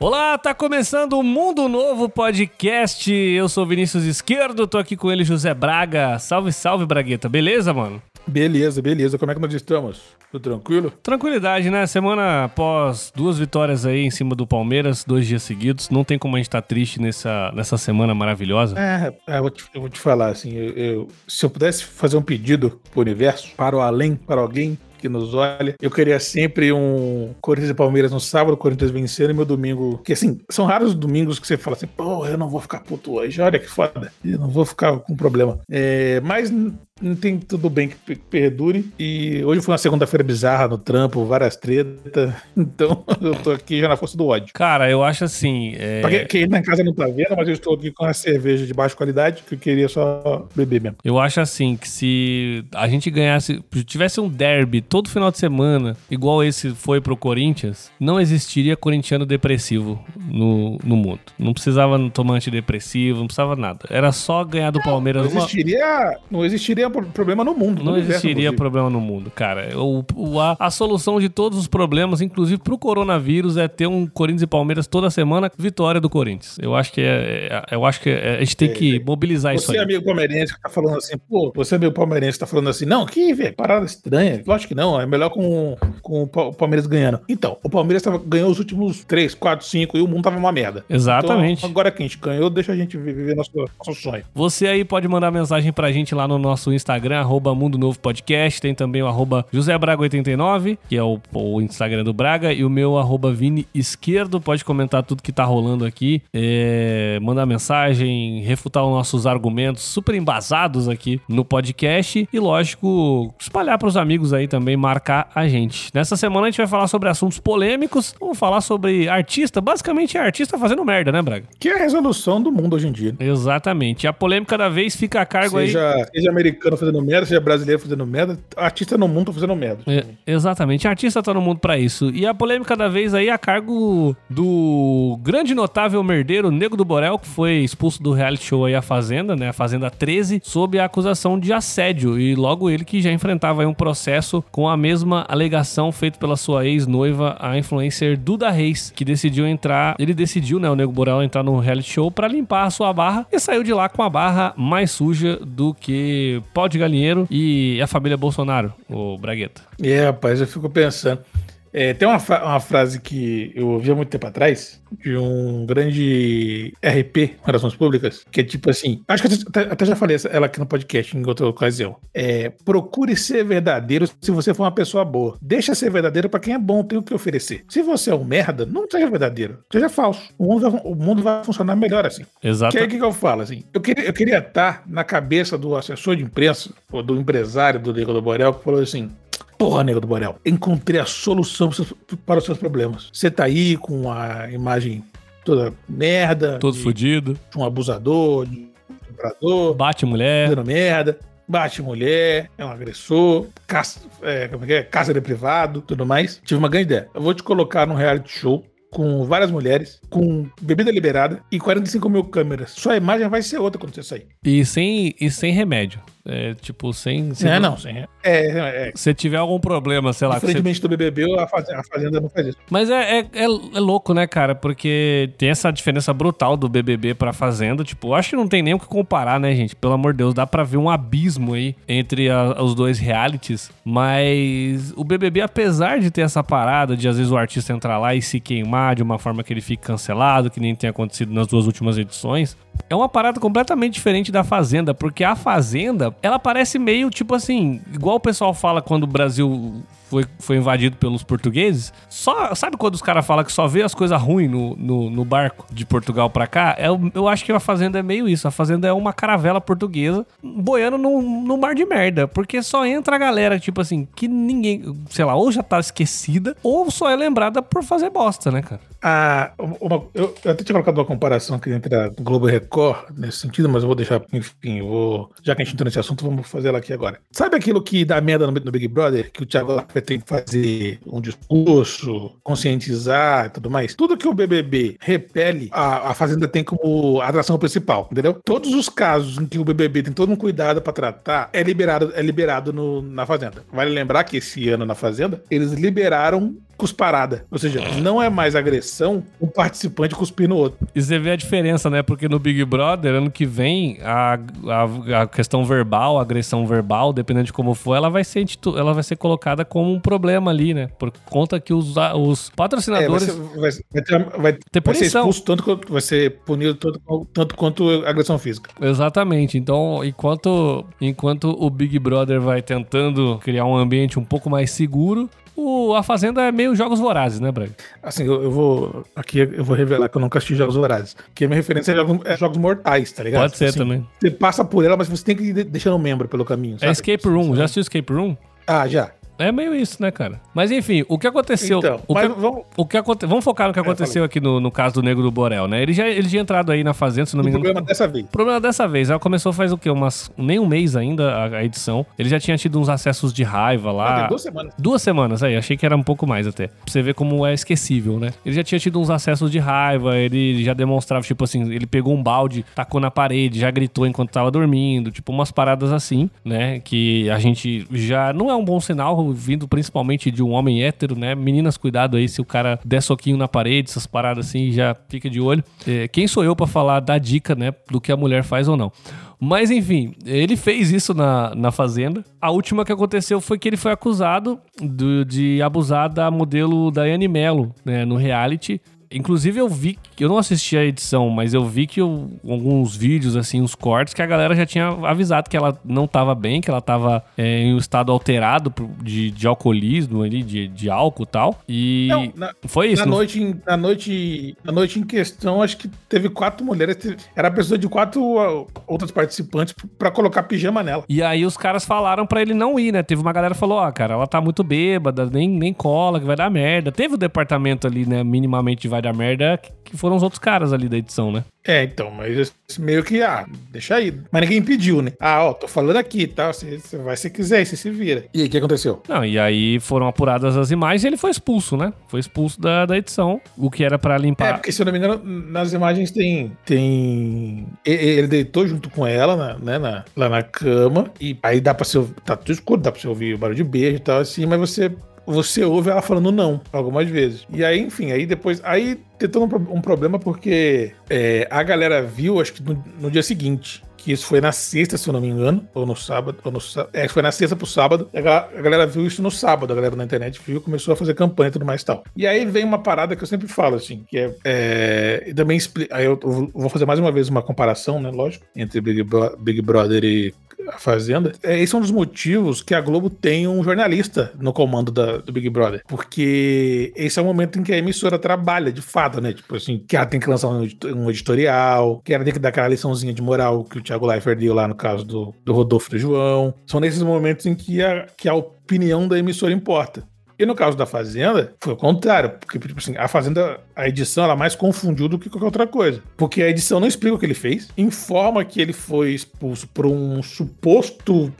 Olá, tá começando o Mundo Novo Podcast. Eu sou Vinícius Esquerdo, tô aqui com ele, José Braga. Salve, salve, Bragueta. Beleza, mano? Beleza, beleza. Como é que nós estamos? Tudo tranquilo? Tranquilidade, né? Semana após duas vitórias aí em cima do Palmeiras, dois dias seguidos. Não tem como a gente estar tá triste nessa, nessa semana maravilhosa. É, é eu, vou te, eu vou te falar assim, eu, eu, se eu pudesse fazer um pedido pro universo, para o além, para alguém, que nos olha. Eu queria sempre um Corinthians e Palmeiras no sábado, Corinthians vencendo e meu domingo. Que assim, são raros os domingos que você fala assim, pô, eu não vou ficar puto hoje, olha que foda. Eu não vou ficar com problema. É, mas tem tudo bem que perdure. E hoje foi uma segunda-feira bizarra no trampo, várias tretas. Então eu tô aqui já na força do ódio. Cara, eu acho assim. É... Pra quem na casa não tá vendo, mas eu estou aqui com a cerveja de baixa qualidade que eu queria só beber mesmo. Eu acho assim que se a gente ganhasse, tivesse um derby todo final de semana, igual esse foi pro Corinthians, não existiria corintiano depressivo no, no mundo. Não precisava tomar antidepressivo, não precisava nada. Era só ganhar do Palmeiras. Não existiria, uma... não existiria problema no mundo. Não existiria problema no mundo, cara. O, o, a, a, solução de todos os problemas, inclusive pro coronavírus, é ter um Corinthians e Palmeiras toda semana, vitória do Corinthians. Eu acho que é, é eu acho que é, a gente tem é, que é. mobilizar você isso aí. Você, amigo palmeirense, que tá falando assim, pô, você, amigo palmeirense, tá falando assim, não, que, velho, parada estranha. Lógico que não, é melhor com, com o Palmeiras ganhando. Então, o Palmeiras tava, ganhou os últimos 3, 4, 5 e o mundo tava uma merda. Exatamente. Então, agora que a gente ganhou, deixa a gente viver nosso, nosso sonho. Você aí pode mandar mensagem pra gente lá no nosso Instagram, arroba Mundo Novo Podcast. Tem também o arroba José Braga89, que é o, o, Instagram do Braga, e o meu arroba Vini Esquerdo. Pode comentar tudo que tá rolando aqui, é, mandar mensagem, refutar os nossos argumentos super embasados aqui no podcast. E, lógico, espalhar pros amigos aí também, marcar a gente. Nessa semana a gente vai falar sobre assuntos polêmicos. Vamos falar sobre artista. Basicamente é artista fazendo merda, né, Braga? Que é a resolução do mundo hoje em dia. Exatamente. E a polêmica da vez fica a cargo seja, aí. Seja americano fazendo merda, seja brasileiro fazendo merda, artista no mundo tá fazendo merda. É, exatamente, artista tá no mundo para isso. E a polêmica da vez aí é a cargo do grande notável merdeiro Nego do Borel, que foi expulso do reality show aí A Fazenda, né? A Fazenda 13, sob a acusação de assédio. E logo ele que já enfrentava aí um processo com a mesma alegação feita pela sua ex-noiva, a influencer Duda Reis, que decidiu entrar, ele decidiu, né, o Nego Borel entrar no reality show para limpar a sua barra e saiu de lá com a barra mais suja do que pau de galinheiro e a família Bolsonaro, o Bragueta. É, rapaz, eu fico pensando. É, tem uma, uma frase que eu ouvi há muito tempo atrás, de um grande RP, Relações Públicas, que é tipo assim, acho que até, até já falei ela aqui no podcast em outra ocasião. É, procure ser verdadeiro se você for uma pessoa boa. Deixa ser verdadeiro para quem é bom, tem o que oferecer. Se você é um merda, não seja verdadeiro, seja falso. O mundo vai, o mundo vai funcionar melhor assim. Exato. Que aí o que, que eu falo assim? Eu queria, eu queria estar na cabeça do assessor de imprensa, ou do empresário do Diego do Borel, que falou assim: Porra, nego do Borel, encontrei a solução para os seus problemas. Você tá aí com a imagem toda merda. Todo fodido. De um abusador, de um comprador. Bate mulher. Fazendo merda. Bate mulher, é um agressor, caça, é, como é que é? Casa de privado, tudo mais. Tive uma grande ideia. Eu vou te colocar num reality show com várias mulheres, com bebida liberada e 45 mil câmeras. Sua imagem vai ser outra quando você sair. E sem, e sem remédio. É, tipo, sem. sem é, não, sem. É, é, Se tiver algum problema, sei lá. Diferentemente você... do BBB, a fazenda, a fazenda não faz isso. Mas é, é, é, é, louco, né, cara? Porque tem essa diferença brutal do BBB pra Fazenda. Tipo, acho que não tem nem o que comparar, né, gente? Pelo amor de Deus, dá pra ver um abismo aí entre a, os dois realities. Mas o BBB, apesar de ter essa parada de às vezes o artista entrar lá e se queimar de uma forma que ele fique cancelado, que nem tem acontecido nas duas últimas edições, é uma parada completamente diferente da Fazenda, porque a Fazenda, ela parece meio tipo assim, igual o pessoal fala quando o Brasil foi, foi invadido pelos portugueses. Só sabe quando os caras falam que só vê as coisas ruins no, no, no, barco de Portugal pra cá? É, eu acho que a fazenda é meio isso. A fazenda é uma caravela portuguesa boiando no, no mar de merda. Porque só entra a galera, tipo assim, que ninguém, sei lá, ou já tá esquecida, ou só é lembrada por fazer bosta, né, cara? Ah, uma, eu, eu até tinha colocado uma comparação aqui entre a Globo e Record nesse sentido, mas eu vou deixar, enfim, eu vou, já que a gente entrou nesse assunto, vamos fazer ela aqui agora. Sabe aquilo que dá merda no, no Big Brother? Que o Thiago Tem que fazer um discurso, conscientizar e tudo mais? Tudo que o BBB repele, a, a Fazenda tem como atração principal, entendeu? Todos os casos em que o BBB tem todo um cuidado para tratar, é liberado, é liberado no, na Fazenda. Vale lembrar que esse ano na Fazenda, eles liberaram cusparada. Ou seja, não é mais agressão um participante cuspir no outro. E você vê a diferença, né? Porque no Big Brother, ano que vem, a, a, a questão verbal, a agressão verbal, dependendo de como for, ela vai ser, ela vai ser colocada como um problema ali, né? Por conta que os, os patrocinadores. É, vai, ser, vai, ter, vai, ter vai ser expulso tanto quanto. Vai ser punido tanto, tanto quanto agressão física. Exatamente. Então, enquanto, enquanto o Big Brother vai tentando criar um ambiente um pouco mais seguro, o, a Fazenda é meio Jogos Vorazes, né, Braga? Assim, eu, eu, vou. Aqui eu vou revelar que eu nunca assisti Jogos Vorazes. Que a minha referência é jogos, é jogos mortais, tá ligado? Pode ser assim, também. Você passa por ela, mas você tem que ir deixando membro pelo caminho. É sabe? É Escape Room. Já assistiu Escape Room? Ah, já. É meio isso, né, cara? Mas enfim, o que aconteceu. Então, o que, vamos... O que aconte... vamos focar no que é, aconteceu aqui no, no caso do Negro do Borel, né? Ele já, ele já entrado aí na Fazenda, se não me engano. O problema dessa vez. O problema dessa vez. Ela começou faz o quê? Umas, nem um mês ainda a, a edição. Ele já tinha tido uns acessos de raiva lá. duas semanas. Duas semanas, aí. Achei que era um pouco mais até. Pra você ver como é esquecível, né? Ele já tinha tido uns acessos de raiva, ele já demonstrava, tipo assim, ele pegou um balde, tacou na parede, já gritou enquanto tava dormindo, tipo umas paradas assim, né? Que a gente já não é um bom sinal, vindo principalmente de um homem hétero, né? Meninas, cuidado aí se o cara der soquinho na parede, essas paradas assim, já fica de olho. É, quem sou eu para falar da dica, né, do que a mulher faz ou não? Mas enfim, ele fez isso na, na Fazenda. A última que aconteceu foi que ele foi acusado do, de abusar da modelo Daiane Mello, né, no reality. Inclusive eu vi, eu não assisti a edição, mas eu vi que eu, alguns vídeos, assim, uns cortes, que a galera já tinha avisado que ela não tava bem, que ela tava é, em um estado alterado de, de alcoolismo ali, de, de álcool e tal. E não, na, foi isso. Na noite, na, noite, na noite em questão, acho que teve quatro mulheres, teve, era a pessoa de quatro outras participantes para colocar pijama nela. E aí os caras falaram para ele não ir, né? Teve uma galera que falou, ó, oh, cara, ela tá muito bêbada, nem, nem cola, que vai dar merda. Teve o departamento ali, né, minimamente vai dar merda, que foram os outros caras ali da edição, né? É, então, mas meio que, ah, deixa aí. Mas ninguém pediu, né? Ah, ó, tô falando aqui, tá? Você, você vai se quiser, você se vira. E aí, o que aconteceu? Não, e aí foram apuradas as imagens e ele foi expulso, né? Foi expulso da, da edição, o que era para limpar. É, porque se eu não me engano, nas imagens tem. tem... Ele deitou junto com ela, né, na, lá na cama, e aí dá pra ser. Tá tudo escuro, dá pra você ouvir o barulho de beijo e tal, assim, mas você você ouve ela falando não algumas vezes. E aí, enfim, aí depois. Aí tentou um, um problema porque é, a galera viu, acho que no, no, dia seguinte. Que isso foi na sexta, se eu não me engano, ou no sábado, ou no É, foi na sexta pro sábado. A galera, a galera viu isso no sábado, a galera na internet viu, começou a fazer campanha e tudo mais e tal. E aí vem uma parada que eu sempre falo, assim, que é. é e também explica. Aí eu, vou fazer mais uma vez uma comparação, né, lógico, entre Big, Bro Big Brother e a Fazenda, é, esse é um dos motivos que a Globo tem um jornalista no comando da, do Big Brother. Porque esse é o momento em que a emissora trabalha, de fato, né? Tipo assim, que ela tem que lançar um editorial, que ela tem que dar aquela liçãozinha de moral que o Thiago Leifert deu lá no caso do, do Rodolfo do João. São nesses momentos em que a, que a opinião da emissora importa. E no caso da Fazenda, foi o contrário. Porque, tipo assim, a Fazenda, a edição, ela mais confundiu do que qualquer outra coisa. Porque a edição não explica o que ele fez, informa que ele foi expulso por um suposto,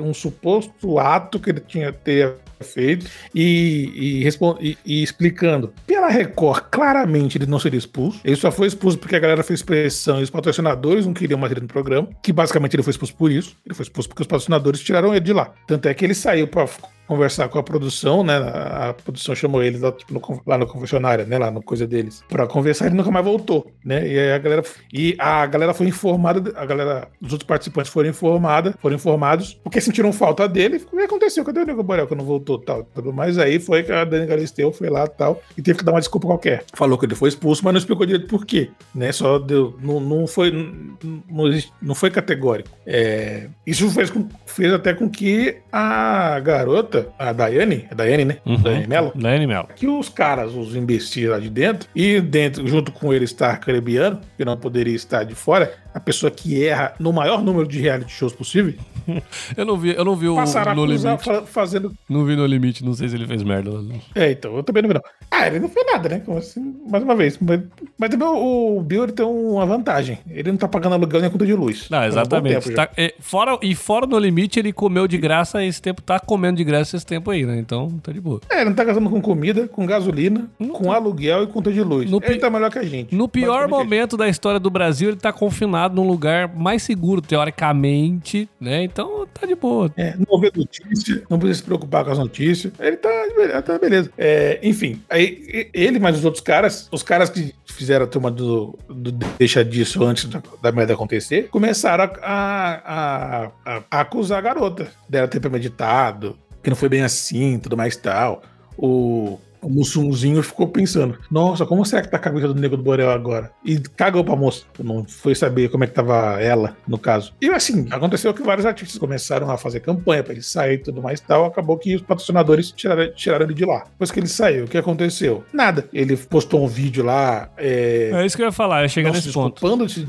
um suposto ato que ele tinha ter feito e, e, e, e, explicando. Pela Record, claramente ele não seria expulso. Ele só foi expulso porque a galera fez pressão e os patrocinadores não queriam mais ele no programa. Que basicamente ele foi expulso por isso. Ele foi expulso porque os patrocinadores tiraram ele de lá. Tanto é que ele saiu para conversar com a produção, né? A produção chamou ele lá, tipo, no, lá no confessionário, né? Lá no coisa deles, para conversar. Ele nunca mais voltou, né? E a galera e a galera foi informada, a galera, os outros participantes foram informados, foram informados porque sentiram falta dele. O que aconteceu? Cadê o Nego Borel que não voltou, tal? Mais aí foi que a Dani Galisteu foi lá, tal, e teve que dar uma desculpa qualquer. Falou que ele foi expulso, mas não explicou direito por quê, né? Só deu, não, não foi, não, não foi categórico. É, isso fez, fez até com que a garota a Daiane, a Daiane, né? Uhum. Daiane Mello. Daiane Mello. Que os caras, os imbecis lá de dentro, e dentro, junto com ele estar caribiano, que não poderia estar de fora, a pessoa que erra no maior número de reality shows possível. eu não vi, eu não vi o no limite. fazendo. Não vi no limite, não sei se ele fez merda. É, então, eu também não vi, não. Ah, ele não fez nada, né? Como assim, mais uma vez. Mas, mas também o, o Bill ele tem uma vantagem. Ele não tá pagando aluguel nem a conta de luz. Não, exatamente. Um tá, é, fora, e fora no limite, ele comeu de graça esse tempo, tá comendo de graça esse tempo aí, né? Então, tá de boa. É, ele não tá gastando com comida, com gasolina, não com tá. aluguel e conta de luz. No ele tá melhor que a gente. No pior momento da história do Brasil, ele tá confinado internado num lugar mais seguro, teoricamente, né? Então tá de boa. É, não vê notícia, não precisa se preocupar com as notícias. Ele tá, tá beleza. É, enfim, aí ele, mas os outros caras, os caras que fizeram a turma do, do deixa disso antes da, da merda acontecer, começaram a, a, a, a acusar a garota dela ter premeditado, que não foi bem assim, tudo mais tal. O, o Mussunzinho ficou pensando: Nossa, como será que tá a cabeça do Nego do Borel agora? E cagou pra moça. Não foi saber como é que tava ela, no caso. E assim, aconteceu que vários artistas começaram a fazer campanha pra ele sair e tudo mais e tal. Acabou que os patrocinadores tiraram, tiraram ele de lá. Depois que ele saiu, o que aconteceu? Nada. Ele postou um vídeo lá. É, é isso que eu ia falar, eu chegar nesse ponto.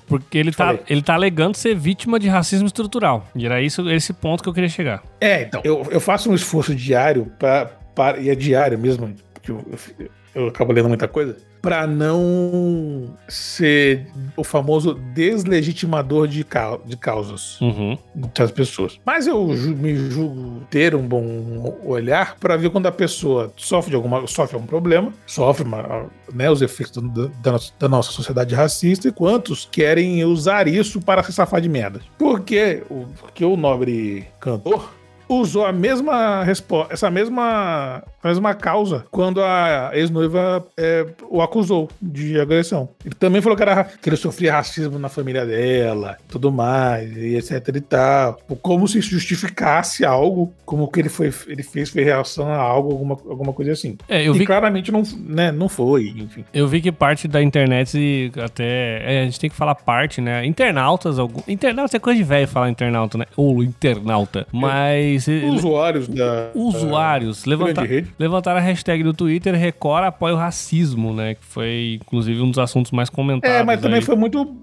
Porque ele tá, ele tá alegando ser vítima de racismo estrutural. E era isso, esse ponto que eu queria chegar. É, então, eu, eu faço um esforço diário pra, pra, e é diário mesmo, que eu, eu, eu acabo lendo muita coisa, para não ser o famoso deslegitimador de, ca de causas uhum. das pessoas. Mas eu me julgo ter um bom olhar para ver quando a pessoa sofre de alguma sofre algum problema, sofre uma, né, os efeitos da, da, da, nossa sociedade racista e quantos querem usar isso para se safar de merda. Porque porque o nobre cantor usou a mesma resposta, essa mesma, mesma causa quando a ex-noiva é, o acusou de agressão. Ele também falou que, era, que ele sofria racismo na família dela, tudo mais, e etc e tal. Como se justificasse algo, como que ele, foi, ele fez foi reação a algo, alguma, alguma coisa assim. É, eu e vi... claramente não, né, não foi, enfim. Eu vi que parte da internet, até. É, a gente tem que falar parte, né? Internautas, algum. Internauta é coisa de velho falar internauta, né? Ou internauta. Mas. Mas. Usuários da. Usuários. Da levantar, levantaram a hashtag do Twitter Record apoia o racismo, né? Que foi, inclusive, um dos assuntos mais comentados. É, mas também foi muito.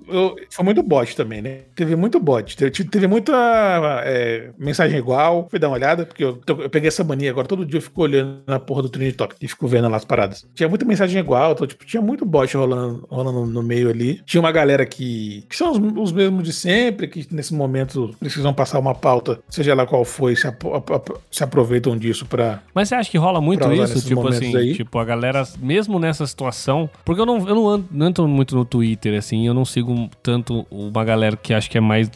Foi muito bot também, né? Teve muito bot. Teve, teve muita é, mensagem igual. Fui dar uma olhada, porque eu, eu, peguei essa mania agora. Todo dia eu fico olhando na porra do Trinity Talk e fico vendo lá as paradas. Tinha muita mensagem igual, então, tipo, tinha muito bot rolando, rolando no meio ali. Tinha uma galera que. que são os, os mesmos de sempre, que nesse momento precisam passar uma pauta, seja lá qual foi, se se aproveitam disso para. Mas você acha que rola muito isso? Tipo assim, aí? tipo, a galera, mesmo nessa situação. Porque eu não, eu não, ando, não entro muito no Twitter, assim, eu não sigo tanto uma galera que acho que é mais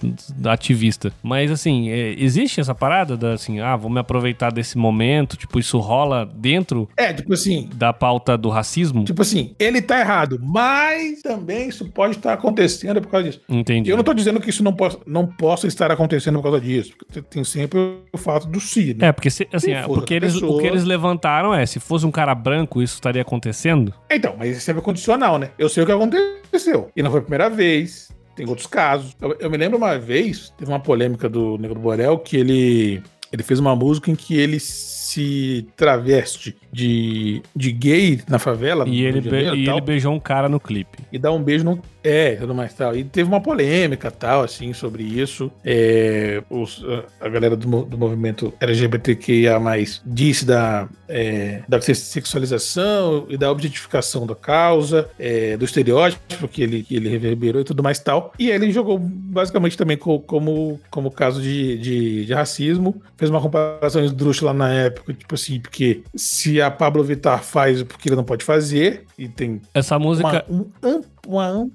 ativista. Mas assim, é, existe essa parada da assim, ah, vou me aproveitar desse momento, tipo, isso rola dentro. É, tipo assim. Da pauta do racismo? Tipo assim, ele tá errado, mas também isso pode estar acontecendo por causa disso. Entendi. Eu não tô dizendo que isso não possa, não possa estar acontecendo por causa disso. Tem sempre o fato do si, né? É, porque, se, assim, é, porque eles, pessoa... o que eles levantaram é, se fosse um cara branco, isso estaria acontecendo? Então, mas isso é condicional, né? Eu sei o que aconteceu. E não foi a primeira vez. Tem outros casos. Eu, eu me lembro uma vez, teve uma polêmica do Negro Borel, que ele, ele fez uma música em que ele se traveste de, de gay na favela. E, ele, Janeiro, e ele beijou um cara no clipe. E dá um beijo no. É, tudo mais tal. E teve uma polêmica tal, assim, sobre isso. É, os, a galera do, do movimento LGBTQIA disse da, é, da sexualização e da objetificação da causa, é, do estereótipo que ele, que ele reverberou e tudo mais tal. E ele jogou basicamente também co, como, como caso de, de, de racismo. Fez uma comparação esdrúxula na época, tipo assim, porque se a Pablo Vittar faz porque ele não pode fazer, e tem. Essa música. Uma, um uma,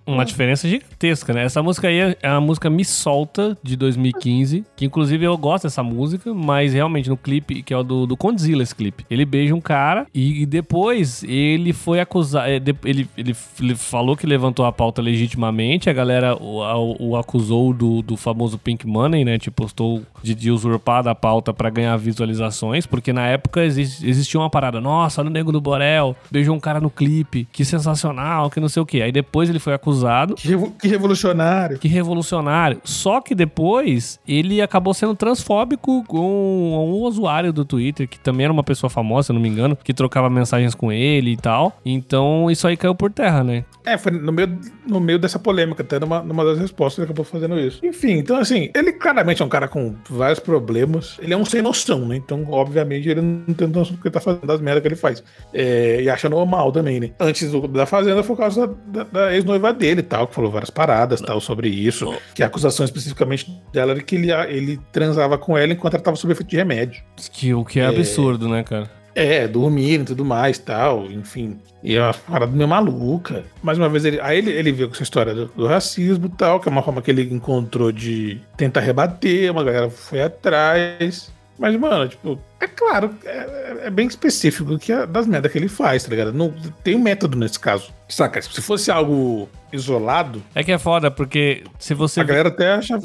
uma diferença gigantesca, né? Essa música aí é, a música Me Solta, de 2015, que inclusive eu gosto dessa música, mas realmente no clipe, que é o do, do Condzilla, esse clipe, ele beija um cara e, e depois ele foi acusado, é, ele, ele, ele, falou que levantou a pauta legitimamente, a galera o, o, o acusou do, do famoso Pink Money, né? Tipo, postou de, de usurpar da pauta para ganhar visualizações, porque na época exist, existia uma parada, nossa, no Nego do Borel, beijou um cara no clipe, que sensacional, que não sei o que. Aí depois ele foi acusado. Que, revo, que revolucionário. Que revolucionário. Só que depois ele acabou sendo transfóbico com um usuário do Twitter, que também era uma pessoa famosa, se não me engano, que trocava mensagens com ele e tal. Então isso aí caiu por terra, né? É, foi no meio, no meio dessa polêmica, até numa, numa das respostas ele acabou fazendo isso. Enfim, então assim, ele claramente é um cara com vários problemas. Ele é um sem noção, né? Então, obviamente, ele não tem noção do que ele tá fazendo, das merdas que ele faz. É, e acha normal também, né? Antes do, da Fazenda foi por causa da, da, da ex-noiva dele e tal, que falou várias paradas tal sobre isso. Que a acusação especificamente dela era que ele, ele transava com ela enquanto ela tava sob efeito de remédio. Que, o que é, é, absurdo, né, cara? É, dormindo e tudo mais tal, enfim. E é uma parada meio maluca. Mais uma vez, ele, aí ele, ele viu com essa história do, do racismo e tal, que é uma forma que ele encontrou de tentar rebater, uma galera foi atrás. Mas, mano, tipo, é claro, é, é bem específico que é das merdas que ele faz, tá ligado? Não tem um método nesse caso. Saca? Se fosse algo isolado. É que é foda, porque se você. A galera até acha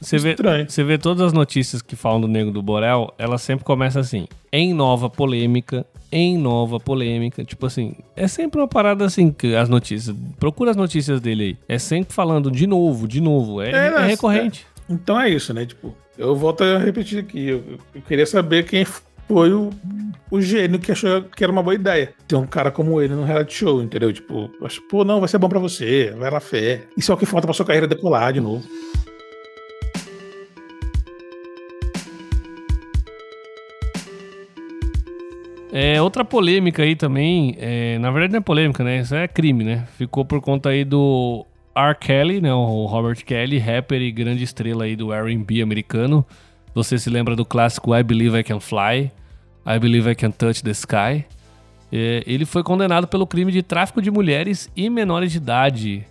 você vê, estranho. Você vê todas as notícias que falam do Nego do Borel, ela sempre começa assim: em nova polêmica, em nova polêmica. Tipo assim, é sempre uma parada assim que as notícias. Procura as notícias dele aí. É sempre falando de novo, de novo. É, é, é recorrente. É. Então é isso, né? Tipo, eu volto a repetir aqui. Eu, eu queria saber quem foi o, o gênio que achou que era uma boa ideia. Ter um cara como ele no reality show, entendeu? Tipo, acho, pô, não, vai ser bom para você, vai lá fé. Isso é o que falta pra sua carreira decolar de novo. É, outra polêmica aí também, é, na verdade não é polêmica, né? Isso é crime, né? Ficou por conta aí do R. Kelly, né? O Robert Kelly, rapper e grande estrela aí do R&B americano. Você se lembra do clássico I Believe I Can Fly, I Believe I Can Touch the Sky. É, ele foi condenado pelo crime de tráfico de mulheres e menores de idade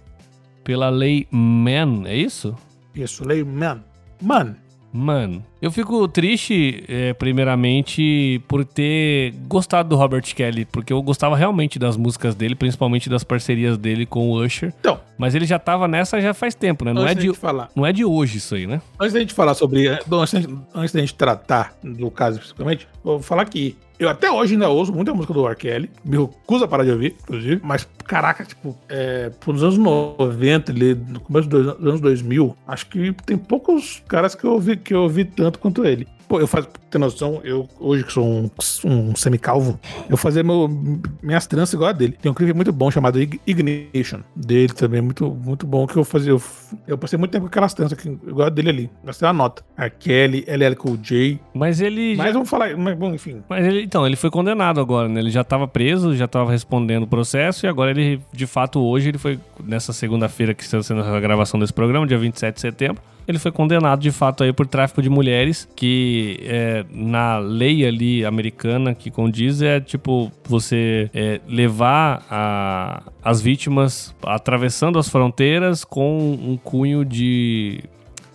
pela lei Mann, é isso? Isso, lei Mann. Mann. Mano, eu fico triste, é, primeiramente, por ter gostado do Robert Kelly, porque eu gostava realmente das músicas dele, principalmente das parcerias dele com o Usher. Então. Mas ele já tava nessa já faz tempo, né? Não, é de, falar. não é de hoje isso aí, né? Antes da gente falar sobre. Antes, antes da gente tratar do caso, principalmente, vou falar que eu até hoje ainda ouço muita música do R. Kelly. Me recuso a parar de ouvir, inclusive. Mas, caraca, tipo, é, nos anos 90, ali, no começo dos anos 2000, acho que tem poucos caras que eu ouvi, que eu ouvi tanto quanto ele. Pô, eu faço, ter noção, eu hoje que sou um, um semicalvo, eu fazia meu, minhas tranças igual a dele. Tem um clipe muito bom chamado Ignition, dele também, muito, muito bom, que eu fazia. Eu, eu passei muito tempo com aquelas tranças aqui, igual a dele ali. Gastei uma nota. A Kelly, LL Cool J. Mas ele. Mas já... vamos falar, mas, bom, enfim. Mas ele, então, ele foi condenado agora, né? Ele já tava preso, já tava respondendo o processo, e agora ele, de fato, hoje, ele foi, nessa segunda-feira que está sendo a gravação desse programa, dia 27 de setembro ele foi condenado de fato aí por tráfico de mulheres, que é, na lei ali americana que condiz é tipo você é, levar a, as vítimas atravessando as fronteiras com um cunho de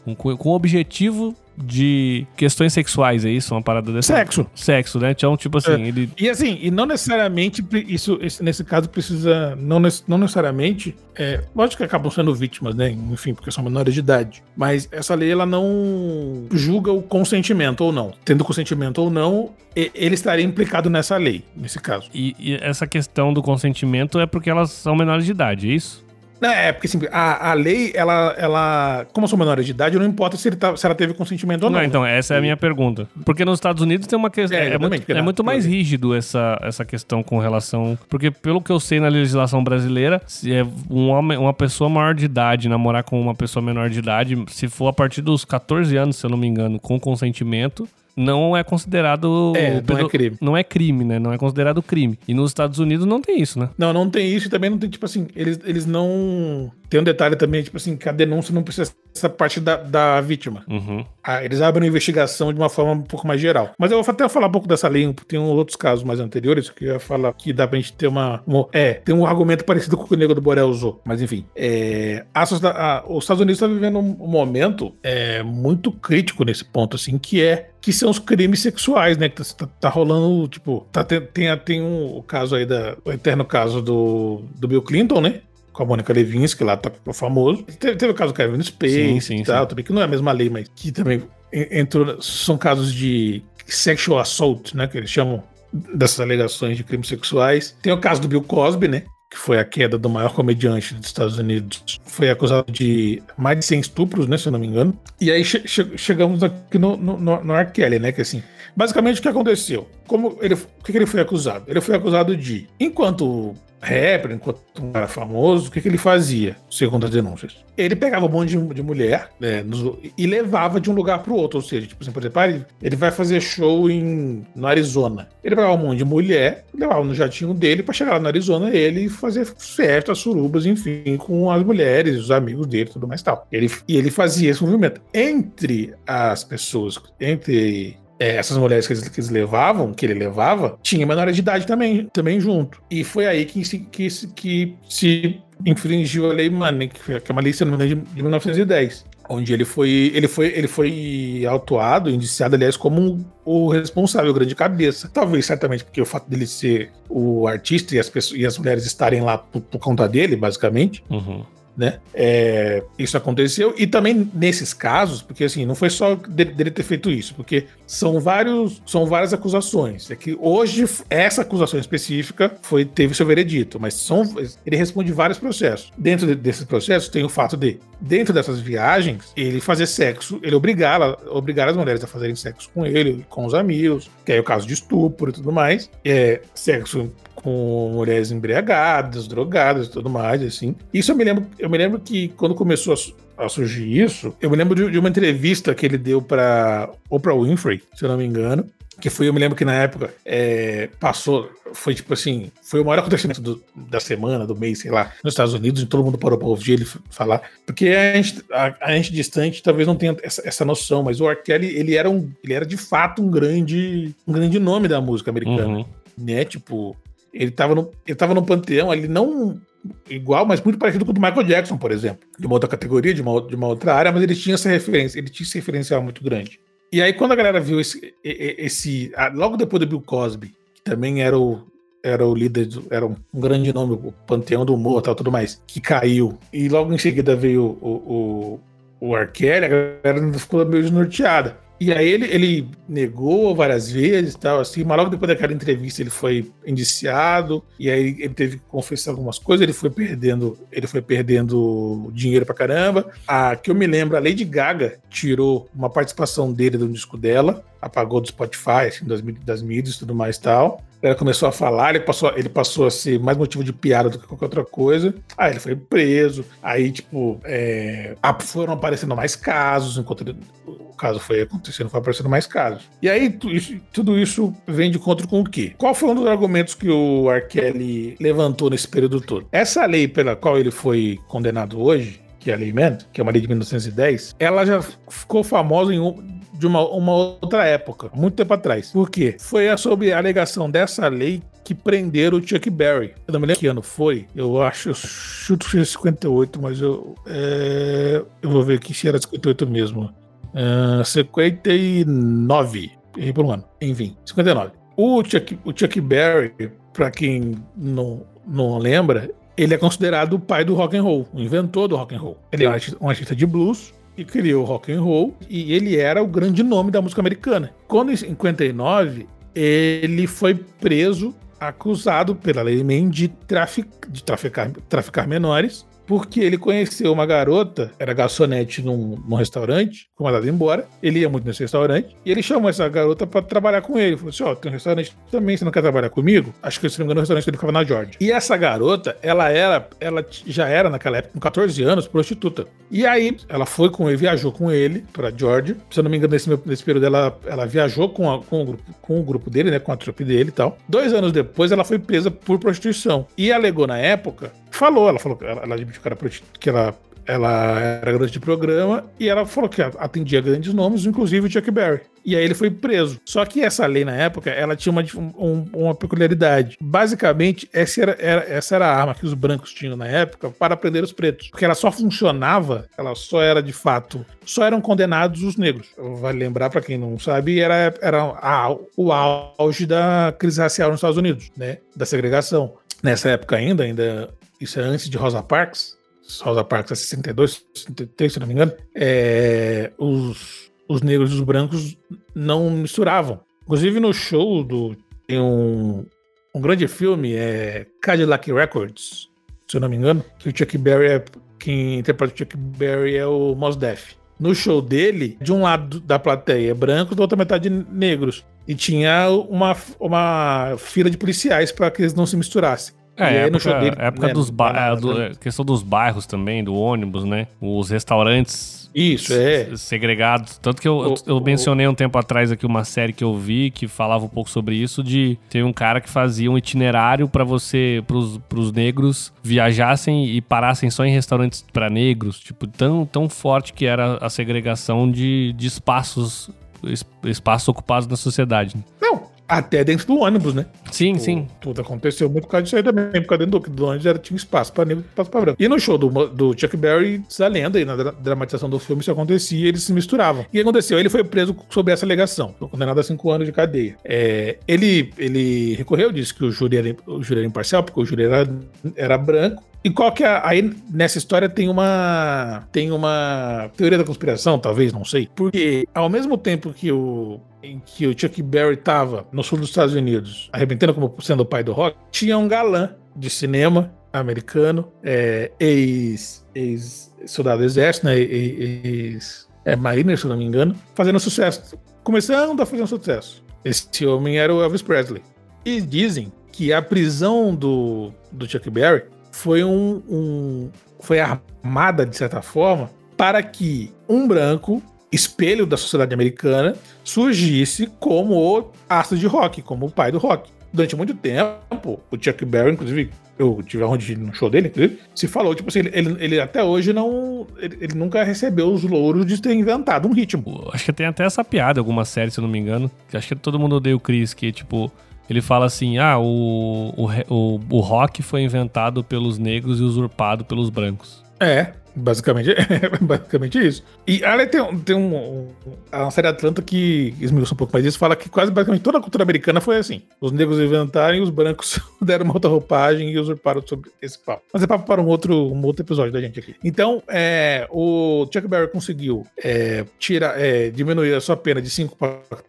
um com o objetivo de questões sexuais, é isso? Uma parada dessa? Sexo. Sexo, né? Então, tipo assim, é. ele... E assim, e não necessariamente, isso, nesse caso, precisa, não, não necessariamente, é, lógico que acabam sendo vítimas, né? Enfim, porque são menores de idade. Mas essa lei, ela não julga o consentimento ou não. Tendo consentimento ou não, ele estaria implicado nessa lei, nesse caso. E, e essa questão do consentimento é porque elas são menores de idade, é isso? É, porque assim, a, a lei, ela, ela, como são menores de idade, não importa se, ele tá, se ela teve consentimento ou não. Não, então, essa é a minha pergunta. Porque nos Estados Unidos tem uma questão. É, é, muito, é muito mais rígido essa, essa questão com relação. Porque, pelo que eu sei na legislação brasileira, se é uma, uma pessoa maior de idade namorar com uma pessoa menor de idade, se for a partir dos 14 anos, se eu não me engano, com consentimento, não é considerado. É, não é crime. Não é crime, né? Não é considerado crime. E nos Estados Unidos não tem isso, né? Não, não tem isso e também não tem, tipo assim, eles, eles não. Tem um detalhe também, tipo assim, que a denúncia não precisa essa parte da, da vítima. Uhum. Ah, eles abrem a investigação de uma forma um pouco mais geral. Mas eu vou até falar um pouco dessa lei, tem outros casos mais anteriores que eu ia falar que dá pra gente ter uma. uma é, tem um argumento parecido com o que o Nego do Borel usou. Mas enfim, é, a, a, os Estados Unidos estão vivendo um, um momento é, muito crítico nesse ponto, assim, que é que são os crimes sexuais, né? Que tá, tá rolando, tipo, tá, tem, tem, tem um, o caso aí da. O eterno caso do, do Bill Clinton, né? com a Mônica Levinsky, lá tá famoso. Teve, teve o caso do Kevin Space sim, sim, e tal, sim. também, que não é a mesma lei, mas que também entrou. São casos de sexual assault, né? Que eles chamam dessas alegações de crimes sexuais. Tem o caso do Bill Cosby, né? Que foi a queda do maior comediante dos Estados Unidos. Foi acusado de mais de 100 estupros, né? Se eu não me engano. E aí che chegamos aqui no, no, no R. Kelly, né? Que assim, basicamente o que aconteceu? Como ele, o que, que ele foi acusado? Ele foi acusado de, enquanto rapper, enquanto um cara famoso, o que, que ele fazia, segundo as denúncias? Ele pegava um monte de, de mulher né, nos, e levava de um lugar para o outro. Ou seja, tipo assim, por exemplo, ele, ele vai fazer show em, no Arizona. Ele pegava um monte de mulher, levava no jatinho dele para chegar lá no Arizona ele fazer festas, surubas, enfim, com as mulheres, os amigos dele tudo mais tal. Ele, e ele fazia esse movimento. Entre as pessoas, entre é, essas mulheres que eles, que eles, levavam, que ele levava, tinha menores de idade também, também junto. E foi aí que se, que, que se infringiu a lei Money, que é uma lei, se não me engano, de 1910 onde ele foi ele foi ele foi autuado, indiciado aliás como o responsável, o grande cabeça. Talvez certamente porque o fato dele ser o artista e as pessoas e as mulheres estarem lá por, por conta dele, basicamente. Uhum né? É, isso aconteceu. E também nesses casos, porque assim, não foi só dele, dele, ter feito isso, porque são vários, são várias acusações. É que hoje essa acusação específica foi teve seu veredito, mas são, ele responde vários processos. Dentro de, desses processos tem o fato de, dentro dessas viagens, ele fazer sexo, ele obrigar, obrigar as mulheres a fazerem sexo com ele, com os amigos, que é o caso de estupro e tudo mais. É, sexo com mulheres embriagadas, drogadas e tudo mais, assim. Isso eu me lembro, eu me lembro que quando começou a, a surgir isso, eu me lembro de, de uma entrevista que ele deu para Oprah Winfrey, se eu não me engano, que foi, eu me lembro que na época é, passou, foi tipo assim, foi o maior acontecimento do, da semana, do mês, sei lá, nos Estados Unidos, e todo mundo parou para ouvir ele falar, porque a gente, a, a gente distante talvez não tenha essa, essa, noção, mas o R. Kelly, ele era, um, ele era de fato um grande, um grande nome da música americana, uhum. né, tipo, ele estava no, ele tava no panteão ali, não igual, mas muito parecido com o do Michael Jackson, por exemplo. De uma outra categoria, de uma, de uma outra área, mas ele tinha essa referência, ele tinha esse referencial muito grande. E aí, quando a galera viu esse. esse logo depois do Bill Cosby, que também era o, era o líder, do, era um, grande nome, o panteão do humor e tudo mais, que caiu. E logo em seguida veio o, o, o R. Kelly, a galera ficou meio desnorteada. E aí ele, ele negou várias vezes tal, assim, mas logo depois daquela entrevista ele foi indiciado, e aí ele teve que confessar algumas coisas, ele foi perdendo, ele foi perdendo dinheiro pra caramba. A que eu me lembro, a Lady Gaga tirou uma participação dele do disco dela, apagou do Spotify, assim, das, das mídias e tudo mais tal. Ela começou a falar, ele passou, ele passou a ser mais motivo de piada do que qualquer outra coisa. Aí ele foi preso. Aí, tipo, é, foram aparecendo mais casos, enquanto ele, o caso foi acontecendo, foi aparecendo mais casos. E aí, tudo isso, tudo isso vem de encontro com o quê? Qual foi um dos argumentos que o R. Kelly levantou nesse período todo? Essa lei pela qual ele foi condenado hoje, que é a Lei Mann, que é uma lei de 1910, ela já ficou famosa em um, de uma, uma outra época, muito tempo atrás. Por quê? Foi sob a alegação dessa lei que prenderam o Chuck Berry. Eu não me lembro que ano foi. Eu acho, eu chuto que 58, mas eu, é, eu vou ver aqui se era 58 mesmo. Uh, 59. Errei por um ano. Enfim, 59. O Chuck, o Chuck Berry, para quem não, não lembra, ele é considerado o pai do rock and roll, o inventor do rock and roll. Ele é um artista de blues, e criou rock and roll e ele era o grande nome da música americana. Quando em 59 ele foi preso, acusado pela lei Mann de, trafic, de traficar, traficar menores porque ele conheceu uma garota, era garçonete num, num restaurante, foi mandado embora. Ele ia muito nesse restaurante e ele chamou essa garota para trabalhar com ele. Falou assim: Ó, oh, tem um restaurante também, você não quer trabalhar comigo? Acho que se não me engano, o restaurante dele ficava na Georgia. E essa garota, ela era, ela já era naquela época, com 14 anos, prostituta. E aí ela foi com ele, viajou com ele para Georgia. Se eu não me engano, nesse, nesse período ela, ela viajou com, a, com, o grupo, com o grupo dele, né, com a trupe dele e tal. Dois anos depois, ela foi presa por prostituição e alegou na época falou, ela falou ela, ela admitiu que, era, que ela, ela era garota de programa e ela falou que atendia grandes nomes, inclusive o Chuck Berry. E aí ele foi preso. Só que essa lei na época, ela tinha uma, um, uma peculiaridade. Basicamente, essa era, era, essa era a arma que os brancos tinham na época para prender os pretos. Porque ela só funcionava, ela só era de fato, só eram condenados os negros. Vale lembrar, para quem não sabe, era, era a, o auge da crise racial nos Estados Unidos, né? Da segregação. Nessa época ainda, ainda isso é antes de Rosa Parks, Rosa Parks é 62, 63, se não me engano, é, os, os negros e os brancos não misturavam. Inclusive no show do. Tem um, um grande filme, é Cadillac Records, se eu não me engano, que o Chuck Berry é. Quem interpreta o Chuck Berry é o Mos Def. No show dele, de um lado da plateia brancos, da outra metade negros. E tinha uma, uma fila de policiais para que eles não se misturassem. É, época, no show dele, época né, dos ba do, é, questão dos bairros também, do ônibus, né? Os restaurantes isso, é. Segregados. Tanto que eu, o, eu, mencionei um tempo atrás aqui uma série que eu vi que falava um pouco sobre isso, de ter um cara que fazia um itinerário para você, pros, pros negros viajassem e parassem só em restaurantes para negros. Tipo, tão, tão forte que era a segregação de, de espaços es- espaços ocupados na sociedade. Não, até dentro do ônibus, né? Sim, Tipo, sim. Tudo aconteceu muito por causa disso aí também. Por causa dentro do, do ônibus era, tinha espaço pra negro espaço pra branco. E no show do, do Chuck Berry, diz a lenda, e na dra- dramatização do filme isso acontecia, eles se misturavam. E o que aconteceu? Ele foi preso sob essa alegação. Foi condenado a cinco anos de cadeia. É, ele, ele recorreu, disse que o júri era, o júri era imparcial, porque o júri era, era branco. E qual que é. Aí nessa história tem uma. Tem uma teoria da conspiração, talvez, não sei. Porque ao mesmo tempo que o. Em que o Chuck Berry tava no sul dos Estados Unidos, arrebentando como sendo o pai do rock, tinha um galã de cinema americano, é, ex, ex soldado do exército, né? Ex, é, mariner, se não me engano, fazendo sucesso. Começando a fazer um sucesso. Esse homem era o Elvis Presley. E dizem que a prisão do, do Chuck Berry foi um, um- foi armada de certa forma para que um branco espelho da sociedade americana surgisse como o astro de rock, como o pai do rock. Durante muito tempo, o Chuck Berry, inclusive, eu tive onde no show dele, inclusive, se falou, tipo assim, ele, ele- até hoje não. Ele, ele nunca recebeu os louros de ter inventado um ritmo. Acho que tem até essa piada alguma série, se eu não me engano. que Acho que todo mundo odeia o Chris, que tipo. Ele fala assim: ah, o, o, o, o rock foi inventado pelos negros e usurpado pelos brancos. É, basicamente, é basicamente isso. E ali tem, tem um, a série Atlanta que esmiuça um pouco mais disso, fala que quase basicamente toda a cultura americana foi assim. Os negros inventaram e os brancos deram uma outra roupagem e usurparam sobre esse papo. Mas é papo para um outro, um outro episódio da gente aqui. Então, é, o Chuck Berry conseguiu é, tirar, é, diminuir a sua pena de 5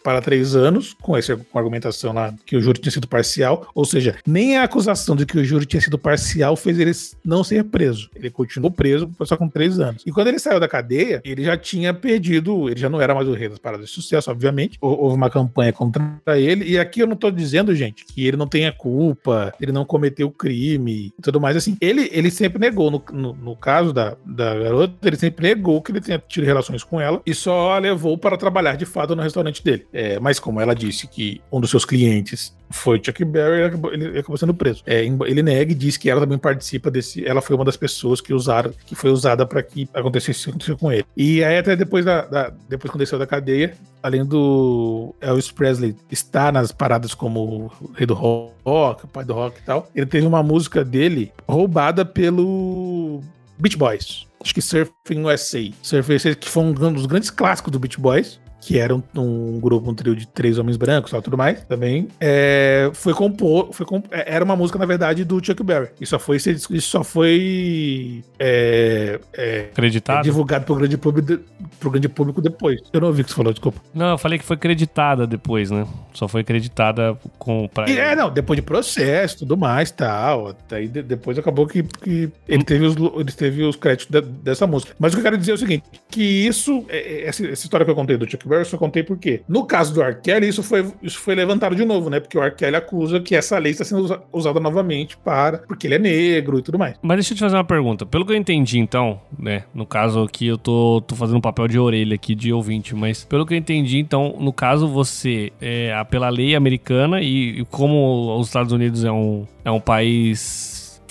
para 3 anos, com essa com a argumentação lá que o júri tinha sido parcial. Ou seja, nem a acusação de que o júri tinha sido parcial fez ele não ser preso. Ele continuou preso só com 3 anos. E quando ele saiu da cadeia, ele já tinha perdido, ele já não era mais o rei das paradas de sucesso, obviamente. Hou- Houve uma campanha contra ele. E aqui eu não tô dizendo, gente, que ele não tenha culpa, ele não cometeu crime tudo mais. Assim, ele, ele sempre negou, no, no, no caso da, da garota, ele sempre negou que ele tinha tido relações com ela e só a levou para trabalhar de fato no restaurante dele. É, mas como ela disse que um dos seus clientes foi Chuck Berry, ele acabou, ele acabou sendo preso. É, ele nega e diz que ela também participa desse. Ela foi uma das pessoas que usaram, que foi usada para que acontecesse isso que com ele. E aí, até depois da, da- depois quando ele saiu da cadeia, além do Elvis Presley estar nas paradas como rei do rock, pai do rock e tal, ele teve uma música dele roubada pelo Beach Boys. Acho que Surfing USA. Surfing USA, que foi um dos grandes clássicos do Beach Boys. Que era um, um grupo, um trio de três homens brancos e tudo mais, também. É, foi compor. Foi comp- é, era uma música, na verdade, do Chuck Berry. E só foi, isso só foi é, é, Acreditado? divulgado pro grande, público, pro grande público depois. Eu não ouvi o que você falou, desculpa. Não, eu falei que foi creditada depois, né? Só foi creditada com. Pra E, é, não, depois de processo tudo mais tal. Aí de- depois acabou que, que ele, teve os, ele teve os créditos de- dessa música. Mas o que eu quero dizer é o seguinte: que isso, é- é- essa, essa história que eu contei do Chuck Berry, eu só contei por quê? No caso do R. Isso foi, isso foi levantado de novo, né? Porque o R. Acusa que essa lei está sendo usa- usada novamente para. Porque ele é negro e tudo mais. Mas deixa eu te fazer uma pergunta. Pelo que eu entendi, então, né? No caso aqui, eu tô, tô fazendo um papel de orelha aqui de ouvinte, mas pelo que eu entendi, então, no caso, você, é, pela lei americana, e, e como os Estados Unidos é um, é um país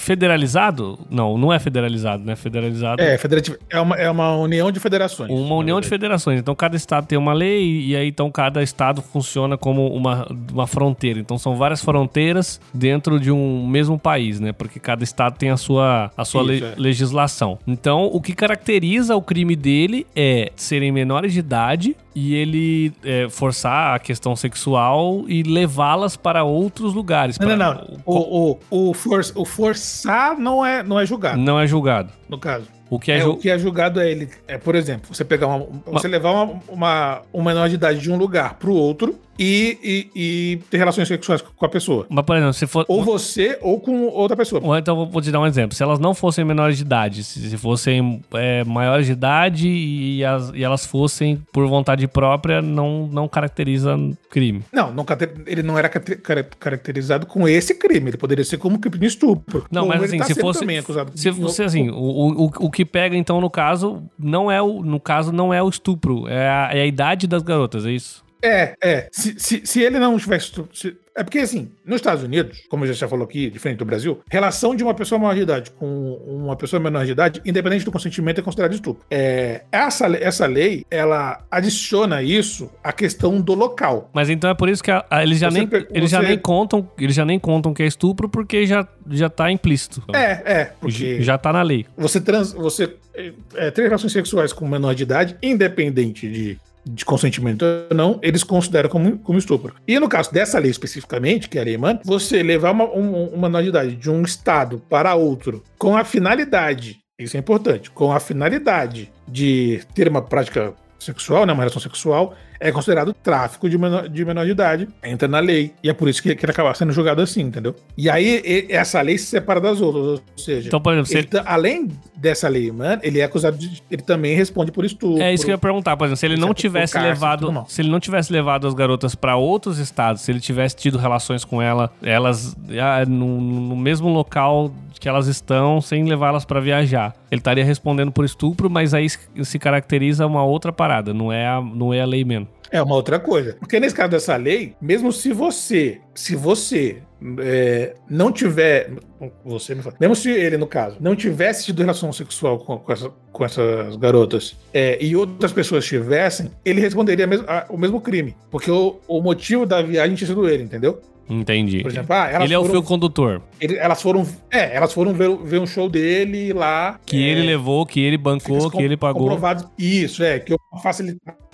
federalizado? Não, não é federalizado, né? Federalizado. É, federativo, é, uma, é uma união de federações. Uma união de federações. Então, cada estado tem uma lei e aí, então, cada estado funciona como uma, uma fronteira. Então, são várias fronteiras dentro de um mesmo país, né? Porque cada estado tem a sua, a sua Isso, le- é. legislação. Então, o que caracteriza o crime dele é serem menores de idade e ele é, forçar a questão sexual e levá-las para outros lugares. Não, não, pra- não. O, o, o, for, o forçar não é, não é julgado, Não é julgado. no caso. O que é, É, ju- o que é julgado é ele. É, por exemplo, você pegar uma. Você levar uma, uma, um menor de idade de um lugar pro outro e, e, e ter relações sexuais com a pessoa. Mas, por exemplo, se for. Ou você ou com outra pessoa. Ou Então, vou te dar um exemplo. Se elas não fossem menores de idade, se se fossem é, maiores de idade e, as- e elas fossem por vontade própria, não, não caracteriza crime. Não, não ele não era caracterizado com esse crime. Ele poderia ser como crime de estupro. Não, mas assim, tá se fosse. também acusado Se fosse assim, o, o, o- o que pega, então, no caso, não é o. No caso, não é o estupro, é a, é a idade das garotas, é isso? É, é. Se, se, se ele não tivesse. se- É porque, assim, nos Estados Unidos, como já já falou aqui, diferente do Brasil, relação de uma pessoa maior de idade com uma pessoa menor de idade, independente do consentimento, é considerado estupro. É, essa, essa lei, ela adiciona isso à questão do local. Mas então é por isso que a- a- eles, já Você nem, pe- eles já você- nem contam, eles já nem contam que é estupro porque já, já tá implícito. É, é, porque Já tá na lei. você trans, você é, é, ter relações sexuais com menor de idade, independente de, de consentimento ou não, eles consideram como, como estupro. E no caso dessa lei especificamente, que é a lei MAN, você levar uma, um, um menor de idade de um estado para outro com a finalidade, isso é importante, com a finalidade de ter uma prática sexual, né, uma relação sexual, é considerado tráfico de menor de, menor de idade, entra na lei. E é por isso que, que ele acaba sendo julgado assim, entendeu? E aí e- essa lei se separa das outras, ou seja, Então, por exemplo, ele ele, além dessa lei, mano, ele é acusado de. Ele também responde por estupro. é isso que eu ia perguntar, por exemplo, se ele não tivesse levado, se ele não tivesse levado as garotas pra outros estados, se ele tivesse tido relações com ela, elas ah, no, no mesmo local que elas estão, sem levá-las pra viajar, ele estaria respondendo por estupro, mas aí se, caracteriza uma outra parada, não é a, não é a lei mesmo. É uma outra coisa. Porque nesse caso dessa lei, mesmo se você, se você é, não tiver, você me fala, mesmo se ele, no caso, não tivesse tido relação sexual com, com, essa- com essas garotas é, e outras pessoas tivessem, ele responderia mesmo- a- o mesmo crime. Porque o, o motivo da viagem tinha sido ele, entendeu? Entendi. Por exemplo, ah, ele é o foram- fio condutor. ele- elas foram, é, elas foram ver, ver um show dele lá. Que é, ele levou, que ele bancou, que ele pagou. Isso, é, que é uma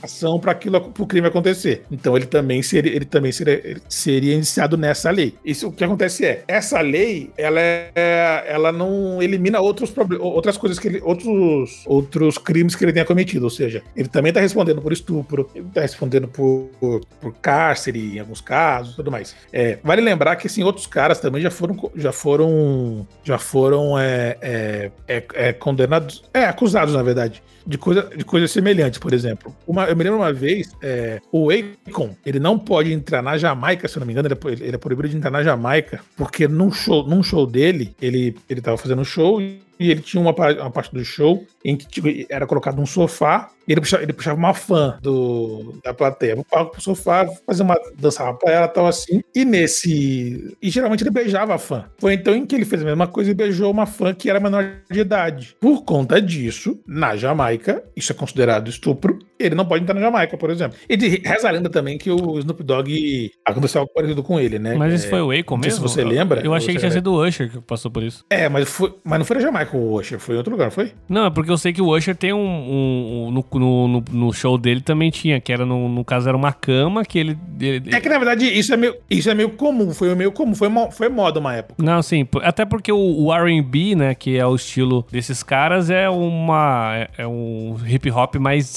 facilitação para aquilo, pro crime acontecer. Então ele também seria, ele também seria, ele seria iniciado nessa lei. Isso o que acontece é, essa lei, ela é, ela não elimina outros outras coisas que ele, outros outros crimes que ele tenha cometido, ou seja, ele também tá respondendo por estupro, ele tá respondendo por, por, por cárcere em alguns casos, tudo mais. É, vale lembrar que assim outros caras também já foram já foram já foram é, é, é, é, condenados, é acusados na verdade de, coisa, de coisas semelhantes, por exemplo. Uma, eu me lembro uma vez, é, o Akon, ele não pode entrar na Jamaica, se eu não me engano, ele é, ele- é proibido de entrar na Jamaica, porque num show, num show dele, ele, ele tava fazendo um show ele tinha uma, uma parte do show em que tipo, era colocado um sofá e ele puxava, ele puxava uma fã do, da plateia pro palco, pro sofá, fazer uma dançava pra ela tal assim. E nesse. E geralmente ele beijava a fã. Foi então em que ele fez a mesma coisa e beijou uma fã que era menor de idade. Por conta disso, na Jamaica, isso é considerado estupro. Ele não pode entrar na Jamaica, por exemplo. E de reza a lenda também que o Snoop Dogg aconteceu algo parecido com ele, né? Mas esse É, foi o Akon mesmo? se você lembra, Eu achei que tinha sido o Usher que passou por isso. É, mas, foi, mas não foi na Jamaica o Usher, foi em outro lugar, foi? Não, é porque eu sei que o Usher tem um. um- um- no, no, no- show dele também tinha, que era no, no caso era uma cama que ele. ele- É que na verdade isso é meio, isso é meio comum, foi meio comum, foi, mo- foi moda uma época. Não, sim, até porque o, o R&B, né, que é o estilo desses caras, é uma é, é um hip hop mais de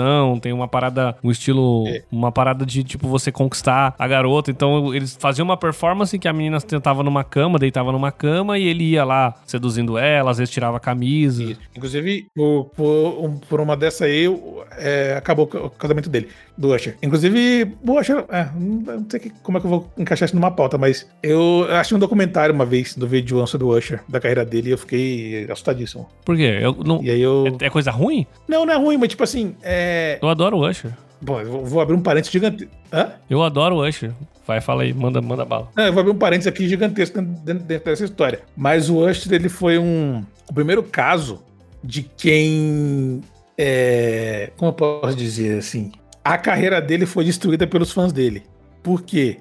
sedução, tem uma parada, um estilo, É. uma parada de tipo você conquistar a garota. Então eles faziam uma performance que a menina tentava numa cama, deitava numa cama e ele ia lá seduzindo ela, às vezes tirava a camisa. Isso. Inclusive, por, por, por uma dessa aí, o- é, acabou o casamento dele, do Usher. Inclusive, o Usher, é, não sei que- como é que eu vou encaixar isso numa pauta, mas eu achei um documentário uma vez do vídeo sobre o Usher, da carreira dele, e eu fiquei assustadíssimo. Por quê? Eu, não, E aí eu. é, é coisa ruim? Não, não é ruim, mas tipo assim, é. Eu adoro o Usher. Bom, eu vou- abrir um parênteses gigantesco. Hã? Eu adoro o Usher. Vai, fala aí, manda, manda bala. Não, eu vou abrir um parênteses aqui gigantesco dentro, dentro dessa história. Mas o Usher, ele foi um, o primeiro caso de quem. é, como eu posso dizer assim? A carreira dele foi destruída pelos fãs dele. Por quê?